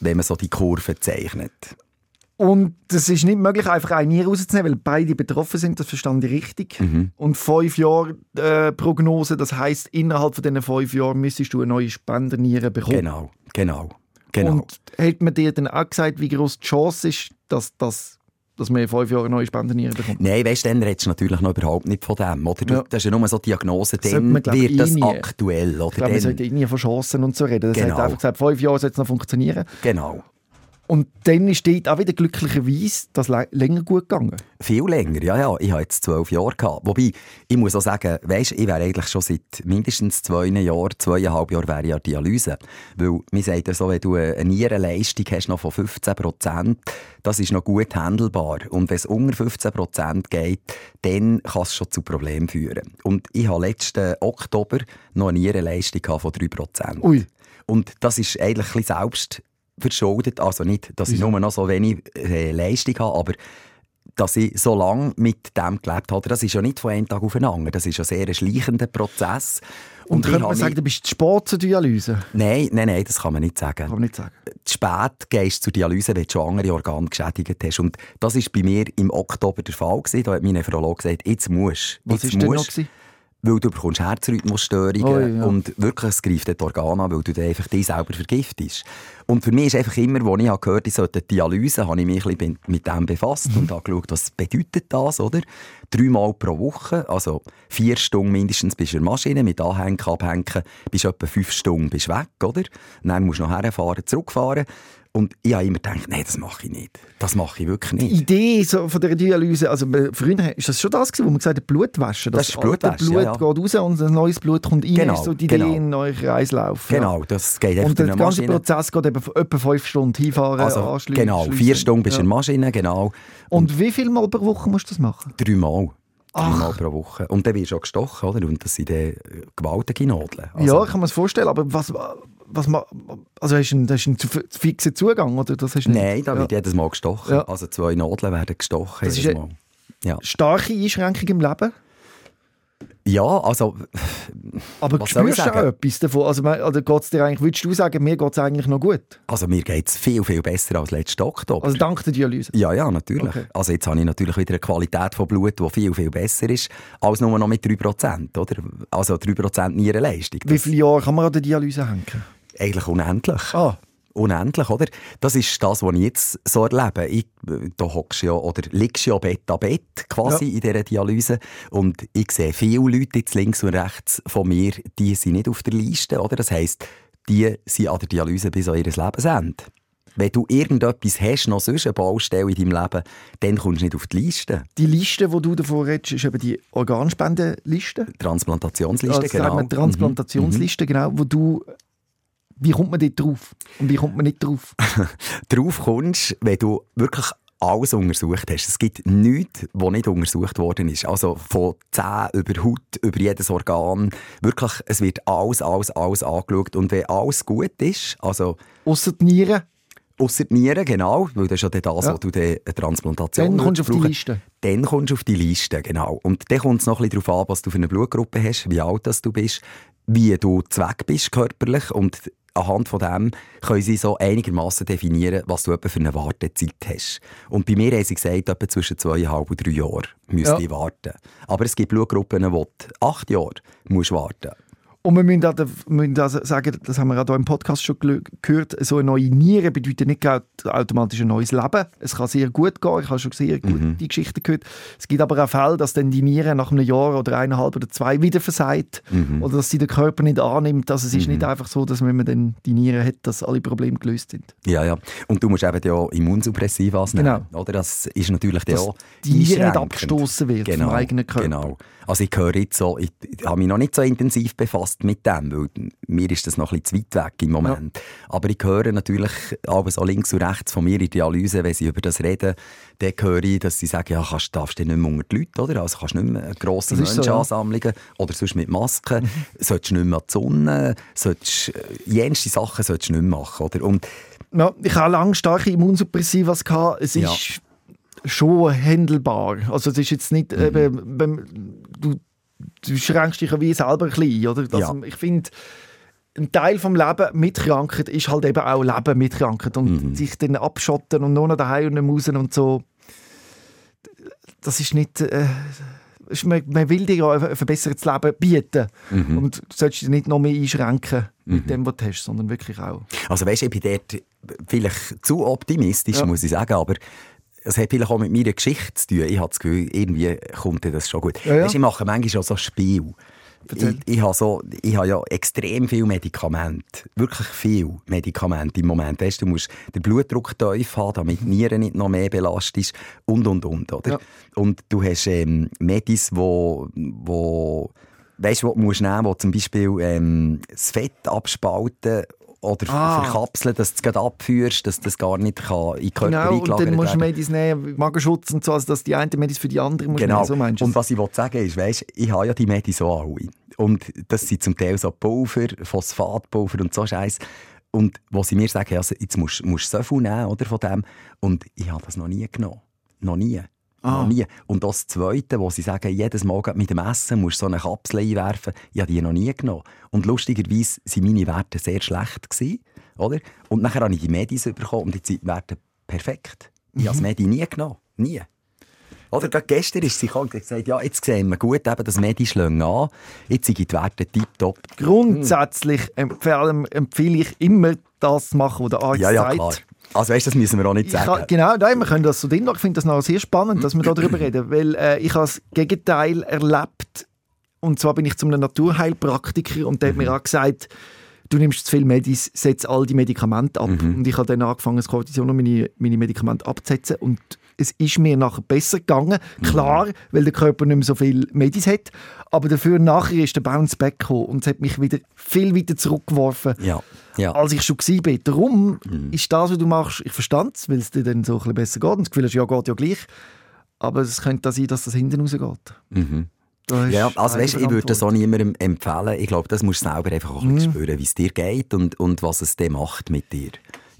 wenn man so die Kurve zeichnet. Und es ist nicht möglich, einfach eine Niere rauszunehmen, weil beide betroffen sind, das verstand ich richtig. Mhm. Und fünf Jahre äh, Prognose, das heißt innerhalb von diesen fünf Jahren müsstest du eine neue Spenderniere bekommen. Genau, genau, genau. Und hat man dir dann auch gesagt, wie groß die Chance ist, dass, dass, dass man in fünf Jahren neue Spenderniere bekommt? Nein, weißt du, dann redest du natürlich noch überhaupt nicht von dem. Oder? Ja. Das ist ja nur so Diagnose, dann man, wird das aktuell. Oder? Ich glaube, man sollte nie von Chancen und so reden. Das genau. hat einfach gesagt, fünf Jahre soll es noch funktionieren. Genau. Und dann ist dort auch wieder glücklicherweise das länger gut gegangen. Viel länger, ja, ja. Ich hatte jetzt zwölf Jahre. Gehabt. Wobei, ich muss auch sagen, weißt, ich wäre eigentlich schon seit mindestens zwei Jahren, zweieinhalb Jahren wäre ich an Dialyse. Weil, man sagt ja so, wenn du eine Nierenleistung hast noch von 15 Prozent, das ist noch gut handelbar. Und wenn es unter 15 Prozent geht, dann kann es schon zu Problemen führen. Und ich hatte letzten Oktober noch eine Nierenleistung von 3 Prozent. Ui. Und das ist eigentlich ein bisschen selbst verschuldet. Also nicht, dass ich nur noch so wenig äh, Leistung habe, aber dass ich so lange mit dem gelebt habe, das ist ja nicht von einem Tag auf den anderen. Das ist ein sehr schleichender Prozess. Und, und könnte man sagen, du bist zu spät zur Dialyse? Nein, nein, nein, das kann man nicht sagen. Kann man nicht sagen. Zu spät gehst du zur Dialyse, wenn du schon andere Organe geschädigt hast. Und das war bei mir im Oktober der Fall. Gewesen. Da hat mein Nephrolog gesagt, jetzt musst du. Was ist denn noch? Weil du bekommst Herzrhythmusstörungen oh, ja. und wirklich, es greift die Organe an, weil du dich dich selber vergiftest. Und für mich ist einfach immer, wo ich gehört habe, ich sollte Dialyse, habe ich mich ein bisschen mit dem befasst mhm. und habe geschaut, was bedeutet das, oder? Dreimal pro Woche, also vier Stunden mindestens bist du in der Maschine, mit Anhängen, Abhängen, bist du etwa fünf Stunden bist weg, oder? Und dann musst du noch herfahren, zurückfahren. Und ich habe immer gedacht, nein, das mache ich nicht. Das mache ich wirklich nicht. Die Idee so von der Dialyse, also früher ist das schon das gewesen, wo man gesagt hat, Blut waschen. Das, das ist Blutwaschen, Blut ja, ja. geht raus und ein neues Blut kommt rein. Genau, ist so die Idee genau. in euren Kreislauf. Genau, das geht Und der ganze Maschine. Prozess geht eben etwa fünf Stunden hinfahren, also, anschließen. Genau, vier Stunden bist du ja. in der Maschine, genau. Und, und wie viel Mal pro Woche musst du das machen? Dreimal. Dreimal pro Woche. Und dann wirst du auch gestochen, oder? Und das sind dann gewaltige Nadeln. Also, ja, ich kann mir das vorstellen, aber was, was also hast du einen, hast einen fixen Zugang? Oder das hast Nein, da wird ja. jedes Mal gestochen. Ja. Also zwei Nadeln werden gestochen das jedes Mal. Ja. Starke Einschränkung im Leben? Ja, also. Aber was spürst du auch etwas davon? Also, oder geht's dir eigentlich, würdest du sagen, mir geht es eigentlich noch gut? Also, mir geht es viel, viel besser als letzten Oktober. Also, dank der Dialyse? Ja, ja, natürlich. Okay. Also, jetzt habe ich natürlich wieder eine Qualität von Blut, die viel, viel besser ist, als nur noch mit 3%, oder? Also, 3% Nierenleistung. Wie viele Jahre kann man an der Dialyse hängen? Eigentlich unendlich. Ah. unendlich, oder? Das ist das, was ich jetzt so erlebe. Ich, da hockst ja, oder liegst ja Bett an Bett, quasi, ja. in dieser Dialyse. Und ich sehe viele Leute jetzt links und rechts von mir, die sind nicht auf der Liste, oder? Das heisst, die sind an der Dialyse bis an ihr Lebensende. Wenn du irgendetwas hast, noch sonst eine Baustelle in deinem Leben, dann kommst du nicht auf die Liste. Die Liste, die du davor redest, ist eben die Organspendenliste. Transplantationsliste, also, genau. Transplantationsliste, mhm. genau, wo du wie kommt man dort drauf? Und wie kommt man nicht drauf? drauf kommst, wenn du wirklich alles untersucht hast. Es gibt nichts, was nicht untersucht worden ist. Also von Zähnen über Haut, über jedes Organ. Wirklich, es wird alles, alles, alles angeschaut. Und wenn alles gut ist, also... Ausser die Nieren? Ausser die Nieren, genau, weil das ist ja das, ja. was du eine Transplantation Dann kommst du auf die Liste. Dann kommst du auf die Liste, genau. Und dann kommt es noch ein bisschen darauf an, was du für eine Blutgruppe hast, wie alt du bist, wie du zweck bist körperlich und anhand von dem können sie so einigermaßen definieren, was du etwa für eine Wartezeit hast. Und bei mir haben sie gesagt, etwa zwischen zweieinhalb und drei Jahren müsste ja. ich warten. Aber es gibt Blutgruppen, du acht Jahre musst warten und wir müssen, auch, müssen auch sagen, das haben wir auch hier im Podcast schon gehört, so eine neue Niere bedeutet nicht automatisch ein neues Leben. Es kann sehr gut gehen, ich habe schon sehr gut mhm. die Geschichte gehört. Es gibt aber auch Fälle, dass dann die Niere nach einem Jahr oder eineinhalb oder zwei wieder versagt mhm. oder dass sie der Körper nicht annimmt. Also es ist mhm. nicht einfach so, dass wenn man dann die Niere hat, dass alle Probleme gelöst sind. Ja, ja. Und du musst eben ja Immunsuppressiva nehmen. Genau. Oder? Das ist natürlich dass auch die Niere nicht abgestoßen wird genau, vom eigenen Körper. Genau. Also ich höre jetzt so, ich, ich habe mich noch nicht so intensiv befasst mit dem, weil mir ist das noch ein bisschen zu weit weg im Moment. Ja. Aber ich höre natürlich aber so links und rechts von mir in der Dialyse, wenn sie über das reden, dann höre ich, dass sie sagen, ja, kannst, darfst du nicht mehr unter die Leute, oder? Also kannst du nicht mehr grosse Menschenansammlungen so, ja. oder sonst mit Masken, mhm. solltest du nicht mehr an die Sonne, solltest, äh, jenste Sachen solltest du nicht mehr machen, oder? Und ja, ich habe lange starke Immunsuppressivas gehabt. Es ja. Schon handelbar. Also es ist jetzt nicht, mhm. eben, du, du schränkst dich ja wie selber ein bisschen, oder? Das, ja. Ich finde, ein Teil vom Leben mit Krankheit ist halt eben auch Leben mit Krankheit und mhm. sich dann abschotten und nur noch daheim und nicht raus und so. Das ist nicht. Äh, man, man, will dir ja ein verbessertes Leben bieten mhm. und du solltest dich nicht noch mehr einschränken mit mhm. dem, was du hast, sondern wirklich auch. Also weißt du, ich bin dort vielleicht zu optimistisch, ja. muss ich sagen, aber es hat vielleicht auch mit meiner Geschichte zu tun. Ich habe das Gefühl, irgendwie kommt das schon gut. Ja, ja. Weißt, ich mache manchmal auch so ein Spiel. Ich, ich, habe so, ich habe ja extrem viel Medikamente. Wirklich viel Medikamente im Moment. Weißt, du musst den Blutdruck tief haben, damit die Nieren nicht noch mehr belastet und, und, und. Oder? Ja. Und du hast ähm, Medis, wo, wo weißt du, was du musst nehmen, wo zum Beispiel ähm, das Fett abspalten oder ah. verkapseln, dass du es abführst, dass das gar nicht kann in den Körper genau, eingelagert und dann musst du Medis nehmen, Magenschutz und so, also dass die eine Medis für die andere musst genau. nehmen, so Und was ich sagen ist, weißt, ich habe ja die Medis so alle. Und das sind zum Teil so Pulver, Phosphatpulver und so Scheiß. Und wo sie mir sagen, also, jetzt musst du so viel nehmen oder, von dem. Und ich habe das noch nie genommen. Noch nie. Ah. Noch nie. Und das Zweite, wo sie sagen, jedes Mal mit dem Essen musst du so eine Kapsel einwerfen, ich habe die noch nie genommen. Und lustigerweise waren meine Werte sehr schlecht. Gewesen, oder? Und nachher habe ich die Medis bekommen und die Werte perfekt. Ich mhm. habe das Medi nie genommen. Nie. Oder gerade gestern ist sie gekommen und gesagt, ja, jetzt sehen wir gut, eben, das Medi schlängt an. Jetzt sind die Werte tiptop. Grundsätzlich empfehle, empfehle ich immer, das machen, was der Arzt ja, ja, sagt. Klar. Also weißt, das müssen wir auch nicht sagen. Kann, genau, nein, wir können das so drin Ich finde das noch sehr spannend, dass wir darüber reden, weil äh, ich habe das Gegenteil erlebt. Und zwar bin ich zu einem Naturheilpraktiker und der mhm. hat mir auch gesagt, du nimmst zu viel Medis, setz all die Medikamente ab. Mhm. Und ich habe dann angefangen, das Kortison und meine, meine Medikamente abzusetzen. Und es ist mir nachher besser gegangen. Mhm. Klar, weil der Körper nicht mehr so viel Medis hat. Aber dafür nachher ist der Bounce Back gekommen und es hat mich wieder viel weiter zurückgeworfen, ja. Ja. als ich schon war. Darum mhm. ist das, was du machst, ich verstand es, weil es dir dann so ein bisschen besser geht. Und das Gefühl hast, ja, geht ja gleich. Aber es könnte sein, dass das hinten rausgeht. Mhm. Ja, also weißt, ich würde das auch niemandem empfehlen. Ich glaube, das musst du selber einfach auch ein bisschen mhm. spüren, wie es dir geht und, und was es dir macht mit dir.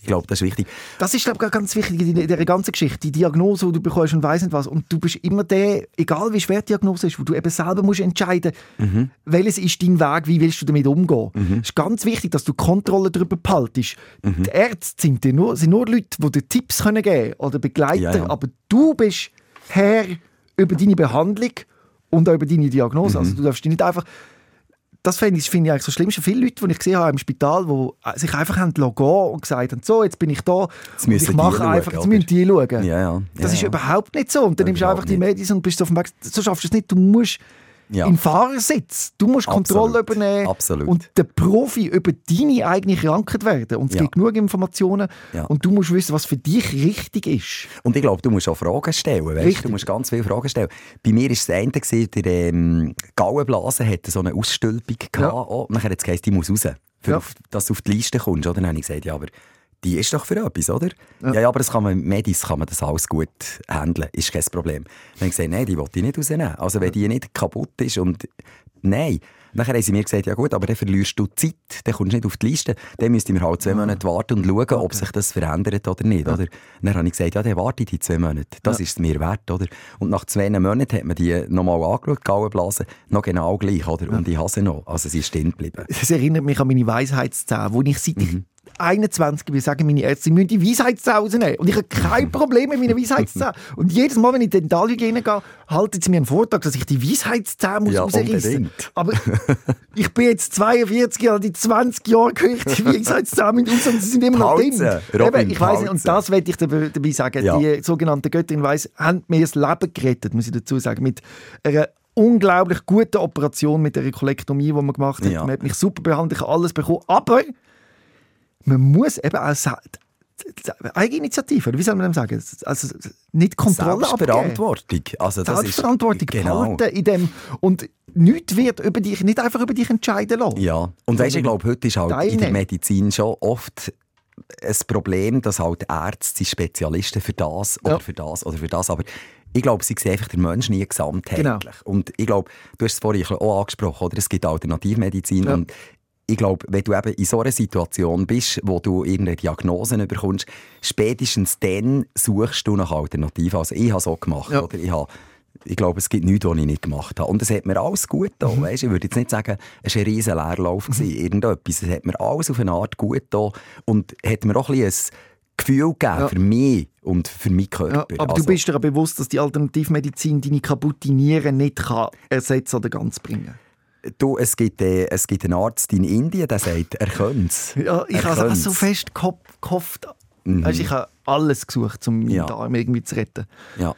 Ich glaube, das ist wichtig. Das ist, glaube ich, ganz wichtig in dieser ganzen Geschichte. Die Diagnose, die du bekommst und weiss nicht was. Und du bist immer der, egal wie schwer die Diagnose ist, wo du eben selber musst entscheiden mhm. welches ist dein Weg, wie willst du damit umgehen. Mhm. Es ist ganz wichtig, dass du Kontrolle darüber behaltest. Mhm. Die Ärzte sind nur, sind nur Leute, die dir Tipps können geben oder Begleiter, ja, ja. aber du bist Herr über deine Behandlung und auch über deine Diagnose. Also mhm. du darfst dich nicht einfach das finde ich, find ich eigentlich so schlimm. Viele Leute, die ich gesehen habe im Spital, die sich einfach haben gehen und gesagt haben, so, jetzt bin ich da jetzt und ich mache einfach, jetzt müssen die schauen. Ja, ja. ja das ist ja. überhaupt nicht so. Und dann nimmst du einfach die Medien und bist auf dem Weg. So schaffst du es nicht. Du musst ja. im Fahrersitz. Du musst Absolut. Kontrolle übernehmen Absolut. und der Profi über deine eigene Krankheit werden. Und es ja. gibt genug Informationen ja. und du musst wissen, was für dich richtig ist. Und ich glaube, du musst auch Fragen stellen. Weißt? Du musst ganz viele Fragen stellen. Bei mir war es das Ende, der ähm, Gallenblase hatte so eine Ausstülpung. Ja. Oh, nachher hat es geheißen, die muss raus. Für ja. auf, dass du auf die Liste kommst. Oder? Dann habe ich gesagt, ja, aber die ist doch für etwas, oder? Ja, ja, ja aber das kann man, Medis kann man das alles gut handeln, ist kein Problem. Dann habe ich gesagt, nein, die wollte ich nicht rausnehmen. Also wenn die nicht kaputt ist und nein. Nachher haben sie mir gesagt, ja gut, aber dann verlierst du Zeit, dann kommst du nicht auf die Liste. Dann müssten wir halt zwei ah. Monate warten und schauen, okay. ob sich das verändert oder nicht. Ja. Oder? Dann habe ich gesagt, ja, dann warte ich die zwei Monate. Das ja. ist es mir wert. Oder? Und nach zwei Monaten hat man die nochmal angeschaut, Gallenblase, noch genau gleich. Oder? Ja. Und ich habe sie noch. Also sie ist stehen geblieben. Das erinnert mich an meine Weisheitszähne, wo ich seit mhm. 21 will sagen meine Ärzte, sie müssen die Weisheitszähne rausnehmen. Und ich habe kein Problem mit meinen Weisheitszähnen. Und jedes Mal, wenn ich in die Dentalhygiene gehe, halten sie mir einen Vortrag, dass ich die Weisheitszähne muss ja, rausreißen muss. Aber ich bin jetzt 42 Jahre, die 20 Jahre gehöre die Weisheitszähne raus und sie sind immer noch drin. Robin, ich weiss und das werde ich dabei sagen. Ja. Die sogenannte Göttin Weiss haben mir das Leben gerettet, muss ich dazu sagen, mit einer unglaublich guten Operation mit der Kollektomie, die man gemacht hat. Ja. Man hat mich super behandelt, ich habe alles bekommen. Aber man muss eben auch Eigeninitiative, oder wie soll man dem sagen? Also nicht Kontrolle Selbstverantwortung. Also das Selbstverantwortung ist, genau. in dem und nichts wird über dich, nicht einfach über dich entscheiden lassen. Ja, und weißt, ich glaube, heute ist halt in der Medizin schon oft ein Problem, dass halt Ärzte sind Spezialisten für das oder ja. für das oder für das, aber ich glaube, sie sehen einfach den Menschen nie gesamtheitlich. Genau. Und ich glaube, du hast es vorhin auch angesprochen, oder? es gibt Alternativmedizin ja. und ich glaube, wenn du eben in so einer Situation bist, wo du irgendeine Diagnose bekommst, spätestens dann suchst du nach Alternativen. Also ich habe es auch gemacht. Ja. Oder? Ich, habe, ich glaube, es gibt nichts, was ich nicht gemacht habe. Und es hat mir alles gut getan. Mhm. Weißt? Ich würde jetzt nicht sagen, es war ein riesen Leerlauf. Mhm. Irgendetwas. Es hat mir alles auf eine Art gut getan. Und hat mir auch ein, ein Gefühl gegeben ja. für mich und für meinen Körper. Ja, aber also, du bist dir bewusst, dass die Alternativmedizin deine kaputte Nieren nicht kann ersetzen oder ganz bringen kann? Du, es gibt, äh, es gibt einen Arzt in Indien, der sagt, er könnte es. Ja, ich habe so fest gehofft. Mhm. Weißt, ich habe alles gesucht, um ja. Darm irgendwie zu retten. Ja.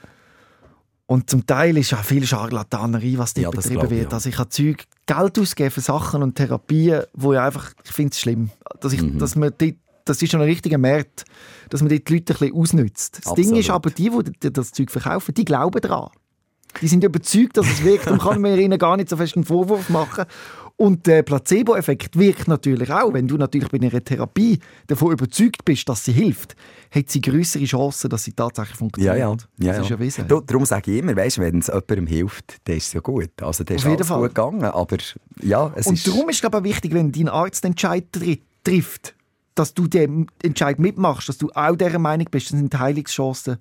Und zum Teil ist auch viel Scharlatanerei, was dort ja, betrieben wird. Ich, ja. Also ich habe Zeug, Geld ausgegeben für Sachen und Therapien, wo ich einfach, ich finde es schlimm, dass, ich, mhm. dass man dort, das ist schon ein richtiger Markt, dass man dort die Leute ein bisschen ausnützt. Das Absolut. Ding ist aber, die, die das Zeug verkaufen, die glauben daran. Die sind überzeugt, dass es wirkt. Darum kann man ihnen gar nicht so fest einen Vorwurf machen. Und der Placebo-Effekt wirkt natürlich auch. Wenn du natürlich bei einer Therapie davon überzeugt bist, dass sie hilft, hat sie größere Chancen, dass sie tatsächlich funktioniert. Ja, ja. ja, das ist ja wissen. Du, darum sage ich immer, weißt, wenn es jemandem hilft, dann ist es ja gut. Also, dann ist Auf jeden Fall. gut gegangen. Aber, ja, es Und ist... darum ist es glaube ich, wichtig, wenn dein Arzt den Entscheid trifft, dass du den Entscheid mitmachst, dass du auch dieser Meinung bist, das sind Heilungschancen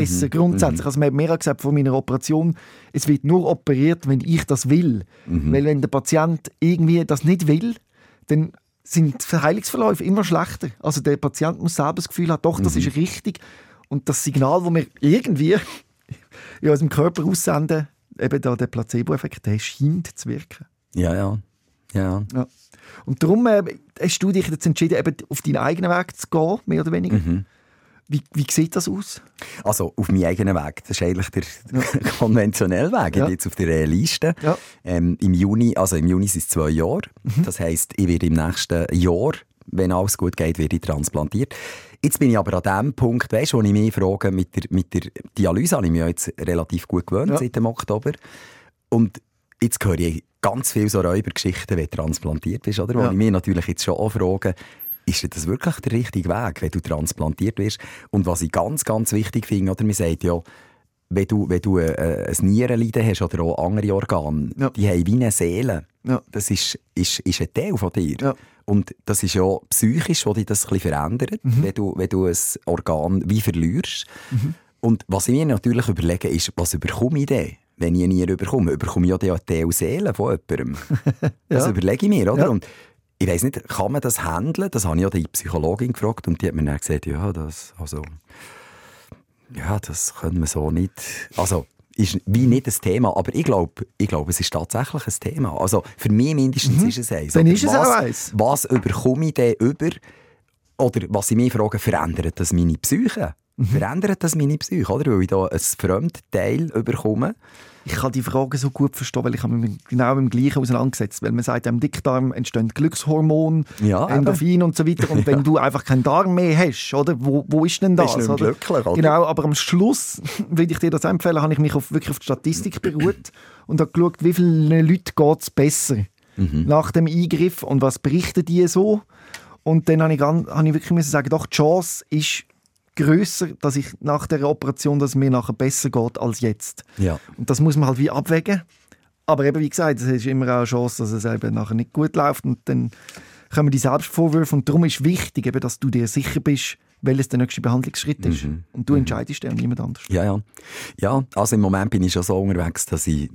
besser mhm. grundsätzlich. Mhm. Also man hat mir gesagt von meiner Operation, es wird nur operiert, wenn ich das will. Mhm. Weil wenn der Patient irgendwie das nicht will, dann sind die Heilungsverläufe immer schlechter. Also der Patient muss selber das Gefühl haben, doch, das mhm. ist richtig. Und das Signal, das wir irgendwie in unserem Körper aussenden, eben da der Placebo-Effekt, der scheint zu wirken. Ja, ja. ja. ja. Und darum äh, hast du dich jetzt entschieden, eben auf deinen eigenen Weg zu gehen, mehr oder weniger. Mhm. Wie, wie sieht das aus? Also auf meinem eigenen Weg. Das ist eigentlich der ja. konventionelle Weg. Ich bin jetzt auf der Liste. Ja. Ähm, Im Juni, also im Juni sind es zwei Jahre. Mhm. Das heisst, ich werde im nächsten Jahr, wenn alles gut geht, werde ich transplantiert. Jetzt bin ich aber an dem Punkt, weißt, wo ich mich frage, mit der, mit der Dialyse habe ich mich jetzt relativ gut gewöhnt ja. seit dem Oktober. Und jetzt höre ich ganz viele so Räubergeschichten, wenn transplantiert bist, oder? Wo ich mich natürlich jetzt schon auch frage, ist das wirklich der richtige Weg, wenn du transplantiert wirst? Und was ich ganz, ganz wichtig finde, oder man sagt ja, wenn du, wenn du äh, ein Nierenleiden hast oder auch andere Organe, ja. die haben wie eine Seele. Ja. Das ist, ist, ist ein Teil von dir. Ja. Und das ist ja psychisch, wo dich das ein bisschen verändert, mhm. wenn, du, wenn du ein Organ wie verlierst. Mhm. Und was ich mir natürlich überlege, ist, was überkomme ich denn? Wenn ich nie überkomme, überkomme ich ja einen Teil Seele von jemandem. Das überlege ich mir, oder? Und ich weiß nicht, kann man das handeln? Das habe ich ja die Psychologin gefragt und die hat mir dann gesagt, ja, das, also, ja, das können wir so nicht. Also, ist wie nicht ein Thema, aber ich glaube, ich glaub, es ist tatsächlich ein Thema. Also für mich mindestens mhm. ist es eins. Dann ist es was, auch eins. Was überkomme ich denn über, oder was ich mich frage, verändert das meine Psyche? Mhm. Verändert das meine Psyche, oder? Weil ich da ein Fremdteil überkomme. Ich kann die Frage so gut verstehen, weil ich habe mich genau mit dem Gleichen auseinandergesetzt. Weil man sagt, im Dickdarm entstehen Glückshormone, ja, Endorphin und so weiter. Und wenn ja. du einfach keinen Darm mehr hast, oder? Wo, wo ist denn das? Bist glücklich, oder? Genau, aber am Schluss, würde ich dir das empfehlen, habe ich mich auf, wirklich auf die Statistik beruht und habe geschaut, wie vielen Leuten geht es besser mhm. nach dem Eingriff und was berichten die so. Und dann habe ich, habe ich wirklich sagen, doch, die Chance ist größer, dass ich nach der Operation, dass es mir nachher besser geht als jetzt. Ja. Und das muss man halt wie abwägen. Aber eben, wie gesagt, es ist immer auch eine Chance, dass es eben nachher nicht gut läuft und dann kommen die Selbstvorwürfe und darum ist wichtig, eben, dass du dir sicher bist, welches der nächste Behandlungsschritt ist. Mhm. Und du mhm. entscheidest den und niemand anders. Ja, ja. Ja, also im Moment bin ich schon so unterwegs, dass ich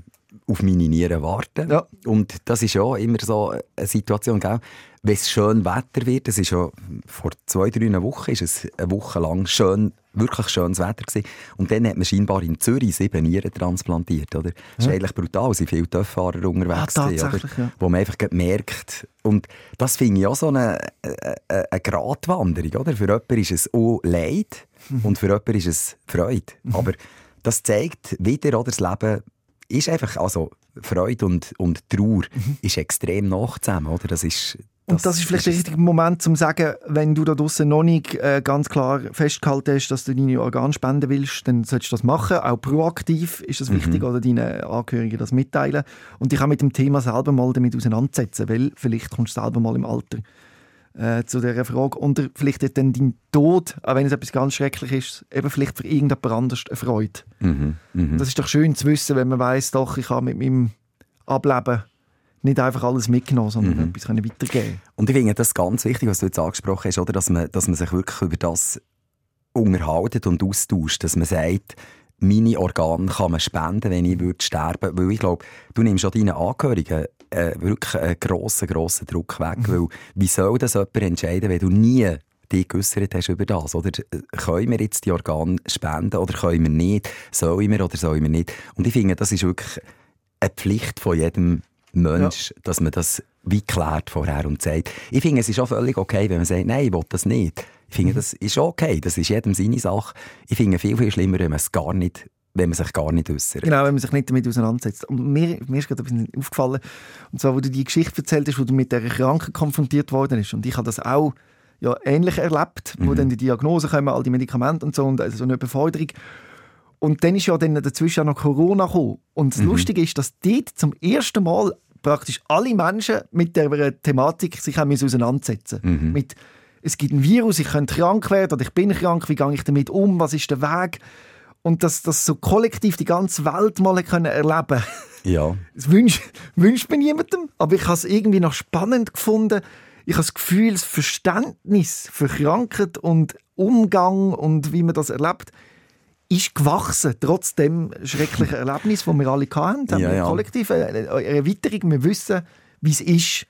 auf meine Nieren warte. Ja. Und das ist ja immer so eine Situation, gell? wenn es schön Wetter wird, es ist ja vor zwei, drei Wochen, ist es eine Woche lang schön, wirklich schönes Wetter gewesen. Und dann hat man scheinbar in Zürich sieben Nieren transplantiert, oder? Das ist eigentlich brutal, sind viele Töfffahrer unterwegs ah, gewesen, oder? Ja. Wo man einfach merkt, und das finde ich auch so eine, eine, eine Gratwanderung, oder? Für jemanden ist es auch Leid mhm. und für jemanden ist es Freude. Mhm. Aber das zeigt wieder, oder, das Leben ist einfach, also Freude und, und Trauer mhm. ist extrem nah zusammen, oder? Das ist, das und das ist vielleicht der richtige Moment, um zu sagen, wenn du da draußen noch nicht äh, ganz klar festgehalten hast, dass du deine Organe spenden willst, dann solltest du das machen. Auch proaktiv ist das mhm. wichtig, oder deinen Angehörigen das mitteilen. Und dich auch mit dem Thema selber mal damit auseinandersetzen, weil vielleicht kommst du selber mal im Alter äh, zu dieser Frage. Und vielleicht hat dann dein Tod, auch wenn es etwas ganz schrecklich ist, eben vielleicht für irgendjemand anderes eine Freude. Mhm. Mhm. Das ist doch schön zu wissen, wenn man weiß, doch, ich habe mit meinem Ableben nicht einfach alles mitgenommen, sondern mhm. etwas können weitergeben Und ich finde das ganz wichtig, was du jetzt angesprochen hast, oder? Dass, man, dass man sich wirklich über das unterhaltet und austauscht, dass man sagt, meine Organe kann man spenden, wenn ich würde sterben würde. Weil ich glaube, du nimmst auch deinen Angehörigen äh, wirklich einen grossen, grossen Druck weg. Weil, wie soll das jemand entscheiden, wenn du nie dich geäussert hast über das? Oder können wir jetzt die Organe spenden oder können wir nicht? Sollen wir oder sollen wir nicht? Und ich finde, das ist wirklich eine Pflicht von jedem Mensch, ja. dass man das wie klärt vorher und sagt. Ich finde, es ist auch völlig okay, wenn man sagt, nein, ich will das nicht. Ich finde, mhm. das ist okay, das ist jedem seine Sache. Ich finde viel, viel schlimmer, wenn man es gar nicht wenn man sich gar nicht äußert. Genau, wenn man sich nicht damit auseinandersetzt. Und mir, mir ist gerade etwas aufgefallen, und zwar, wo du die Geschichte erzählt hast, wo du mit dieser Kranken konfrontiert worden bist. Und ich habe das auch ja, ähnlich erlebt, mhm. wo dann die Diagnosen kommen, all die Medikamente und so, und also so eine Überforderung. Und dann ist ja dann dazwischen auch noch Corona gekommen. Und das mhm. Lustige ist, dass dort zum ersten Mal praktisch alle Menschen mit der Thematik sich haben auseinandersetzen mhm. Mit, es gibt ein Virus, ich könnte krank werden oder ich bin krank, wie gehe ich damit um, was ist der Weg? Und dass das so kollektiv die ganze Welt mal können erleben Ja. Das wünscht, wünscht mir niemandem, aber ich habe es irgendwie noch spannend gefunden. Ich habe das Gefühl, das Verständnis für Krankheit und Umgang und wie man das erlebt, ist gewachsen, trotz dem schrecklichen Erlebnis, das wir alle hatten. Ja, ja. Kollektiv eine Erweiterung. Wir wissen, wie es ist,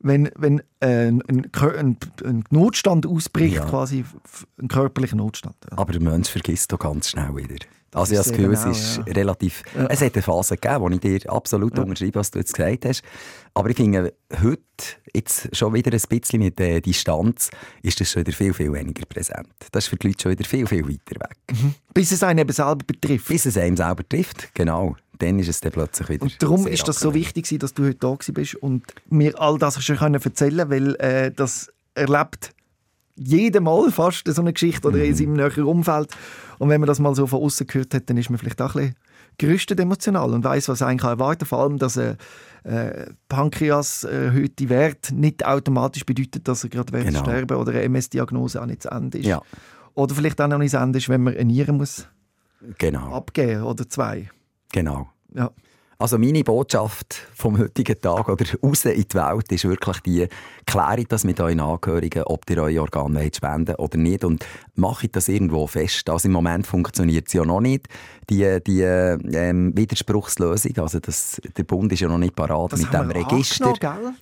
wenn, wenn äh, ein, ein, ein, Notstand ausbricht, ja. quasi ein körperlicher Notstand. Ja. Aber der Mensch vergisst doch ganz schnell wieder. Also ich habe das Gefühl, es ist ja. relativ... Es hat eine Phase gegeben, wo ich dir absolut ja. unterschreibe, was du jetzt gesagt hast. Aber ich finde, heute, jetzt schon wieder ein bisschen mit der Distanz, ist das schon wieder viel, viel weniger präsent. Das ist für die Leute schon wieder viel, viel weiter weg. Mhm. Bis es einen eben selber betrifft. Bis es einen selber trifft, genau. Dann ist es dann plötzlich wieder Und darum ist das so wichtig, dass du heute da bist und mir all das schon erzählen können, weil äh, das erlebt jedem Mal fast so eine Geschichte oder mhm. in seinem näheren Umfeld. Und wenn man das mal so von außen gehört hat, dann ist man vielleicht auch ein bisschen gerüstet emotional und weiß, was eigentlich erwarten Vor allem, dass ein äh, Pankreas äh, Wert nicht automatisch bedeutet, dass er gerade genau. sterben oder eine MS-Diagnose auch nicht zu Ende ist. Ja. Oder vielleicht auch noch nicht zu Ende ist, wenn man eine Niere muss genau. abgeben oder zwei. Genau. Ja. Also meine Botschaft vom heutigen Tag oder raus in die Welt ist wirklich die, klärt das mit euren Angehörigen, ob ihr eure Organe spenden oder nicht und mache das irgendwo fest. Also im Moment funktioniert es ja noch nicht, die, die ähm, Widerspruchslösung. Also das, der Bund ist ja noch nicht parat mit dem Register.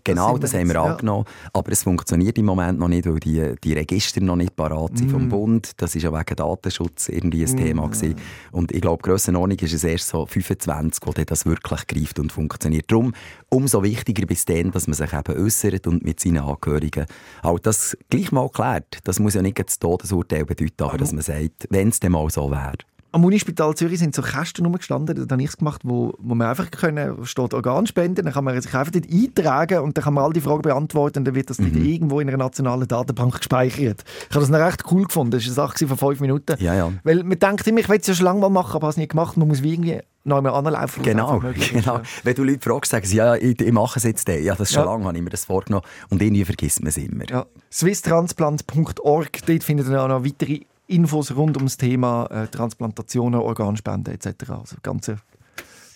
Genau, das, das haben wir jetzt, angenommen. Ja. Aber es funktioniert im Moment noch nicht, weil die, die Register noch nicht parat sind mm. vom Bund. Das ist ja wegen Datenschutz irgendwie ein mm. Thema gewesen. Und ich glaube, Grössenordnung ist es erst so 25, wo das wirklich greift und funktioniert. Darum umso wichtiger bis dann, dass man sich eben äußert und mit seinen Angehörigen auch das gleich mal klärt. Das muss ja nicht das Todesurteil bedeuten, aber, dass man sagt, wenn es dann mal so wäre. Am Unispital Zürich sind so Kästen rumgestanden, da habe ich es gemacht, wo, wo man einfach können, steht Organspenden, dann kann man sich einfach dort eintragen und dann kann man all die Fragen beantworten und dann wird das mhm. irgendwo in einer nationalen Datenbank gespeichert. Ich habe das noch recht cool gefunden, das war eine Sache von fünf Minuten. Ja, ja. Weil man denkt immer, ich will es ja schon lange mal machen, aber habe es nicht gemacht, man muss wie irgendwie noch einmal anlaufen. Genau, genau. Wenn du Leute fragst, sagen sie, ja, ich, ich mache es jetzt. Den. Ja, das ist schon ja. lange, habe ich mir das vorgenommen. Und irgendwie vergisst man es immer. Ja. swisstransplant.org, dort findet ihr auch noch weitere Infos rund ums Thema äh, Transplantationen, Organspenden etc. Also ganze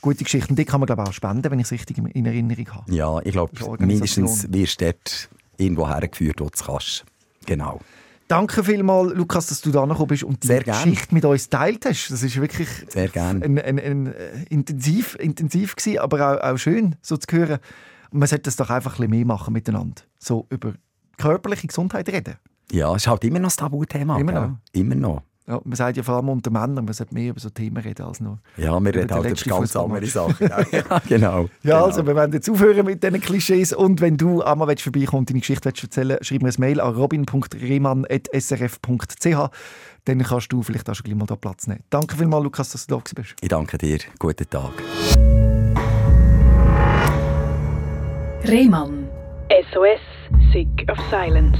gute Geschichten. Die kann man glaube ich, auch spenden, wenn ich es richtig in Erinnerung habe. Ja, ich glaube, mindestens wirst du dort irgendwo hergeführt, wo du es kannst. Genau. Danke vielmals, Lukas, dass du da gekommen bist und die Sehr Geschichte mit uns teilt hast. Das ist wirklich Sehr gern. Ein, ein, ein, äh, intensiv, intensiv gewesen, aber auch, auch schön, so zu hören. man sollte das doch einfach ein bisschen mehr machen miteinander. So über körperliche Gesundheit reden. Ja, es ist halt immer noch das Tabuthema. Immer noch. Immer noch. Ja, man sagt ja vor allem unter Männern, man sollte mehr über so Themen reden als nur. Ja, wir reden halt über ganz andere Sachen. ja, genau. Ja, genau. also wir werden jetzt aufhören mit diesen Klischees und wenn du einmal willst, vorbeikommen und deine Geschichte willst erzählen schreib mir ein Mail an robin.rehmann.srf.ch dann kannst du vielleicht auch schon gleich mal da Platz nehmen. Danke vielmals, Lukas, dass du da bist. Ich danke dir. Guten Tag. Rehmann. SOS, Sick of Silence.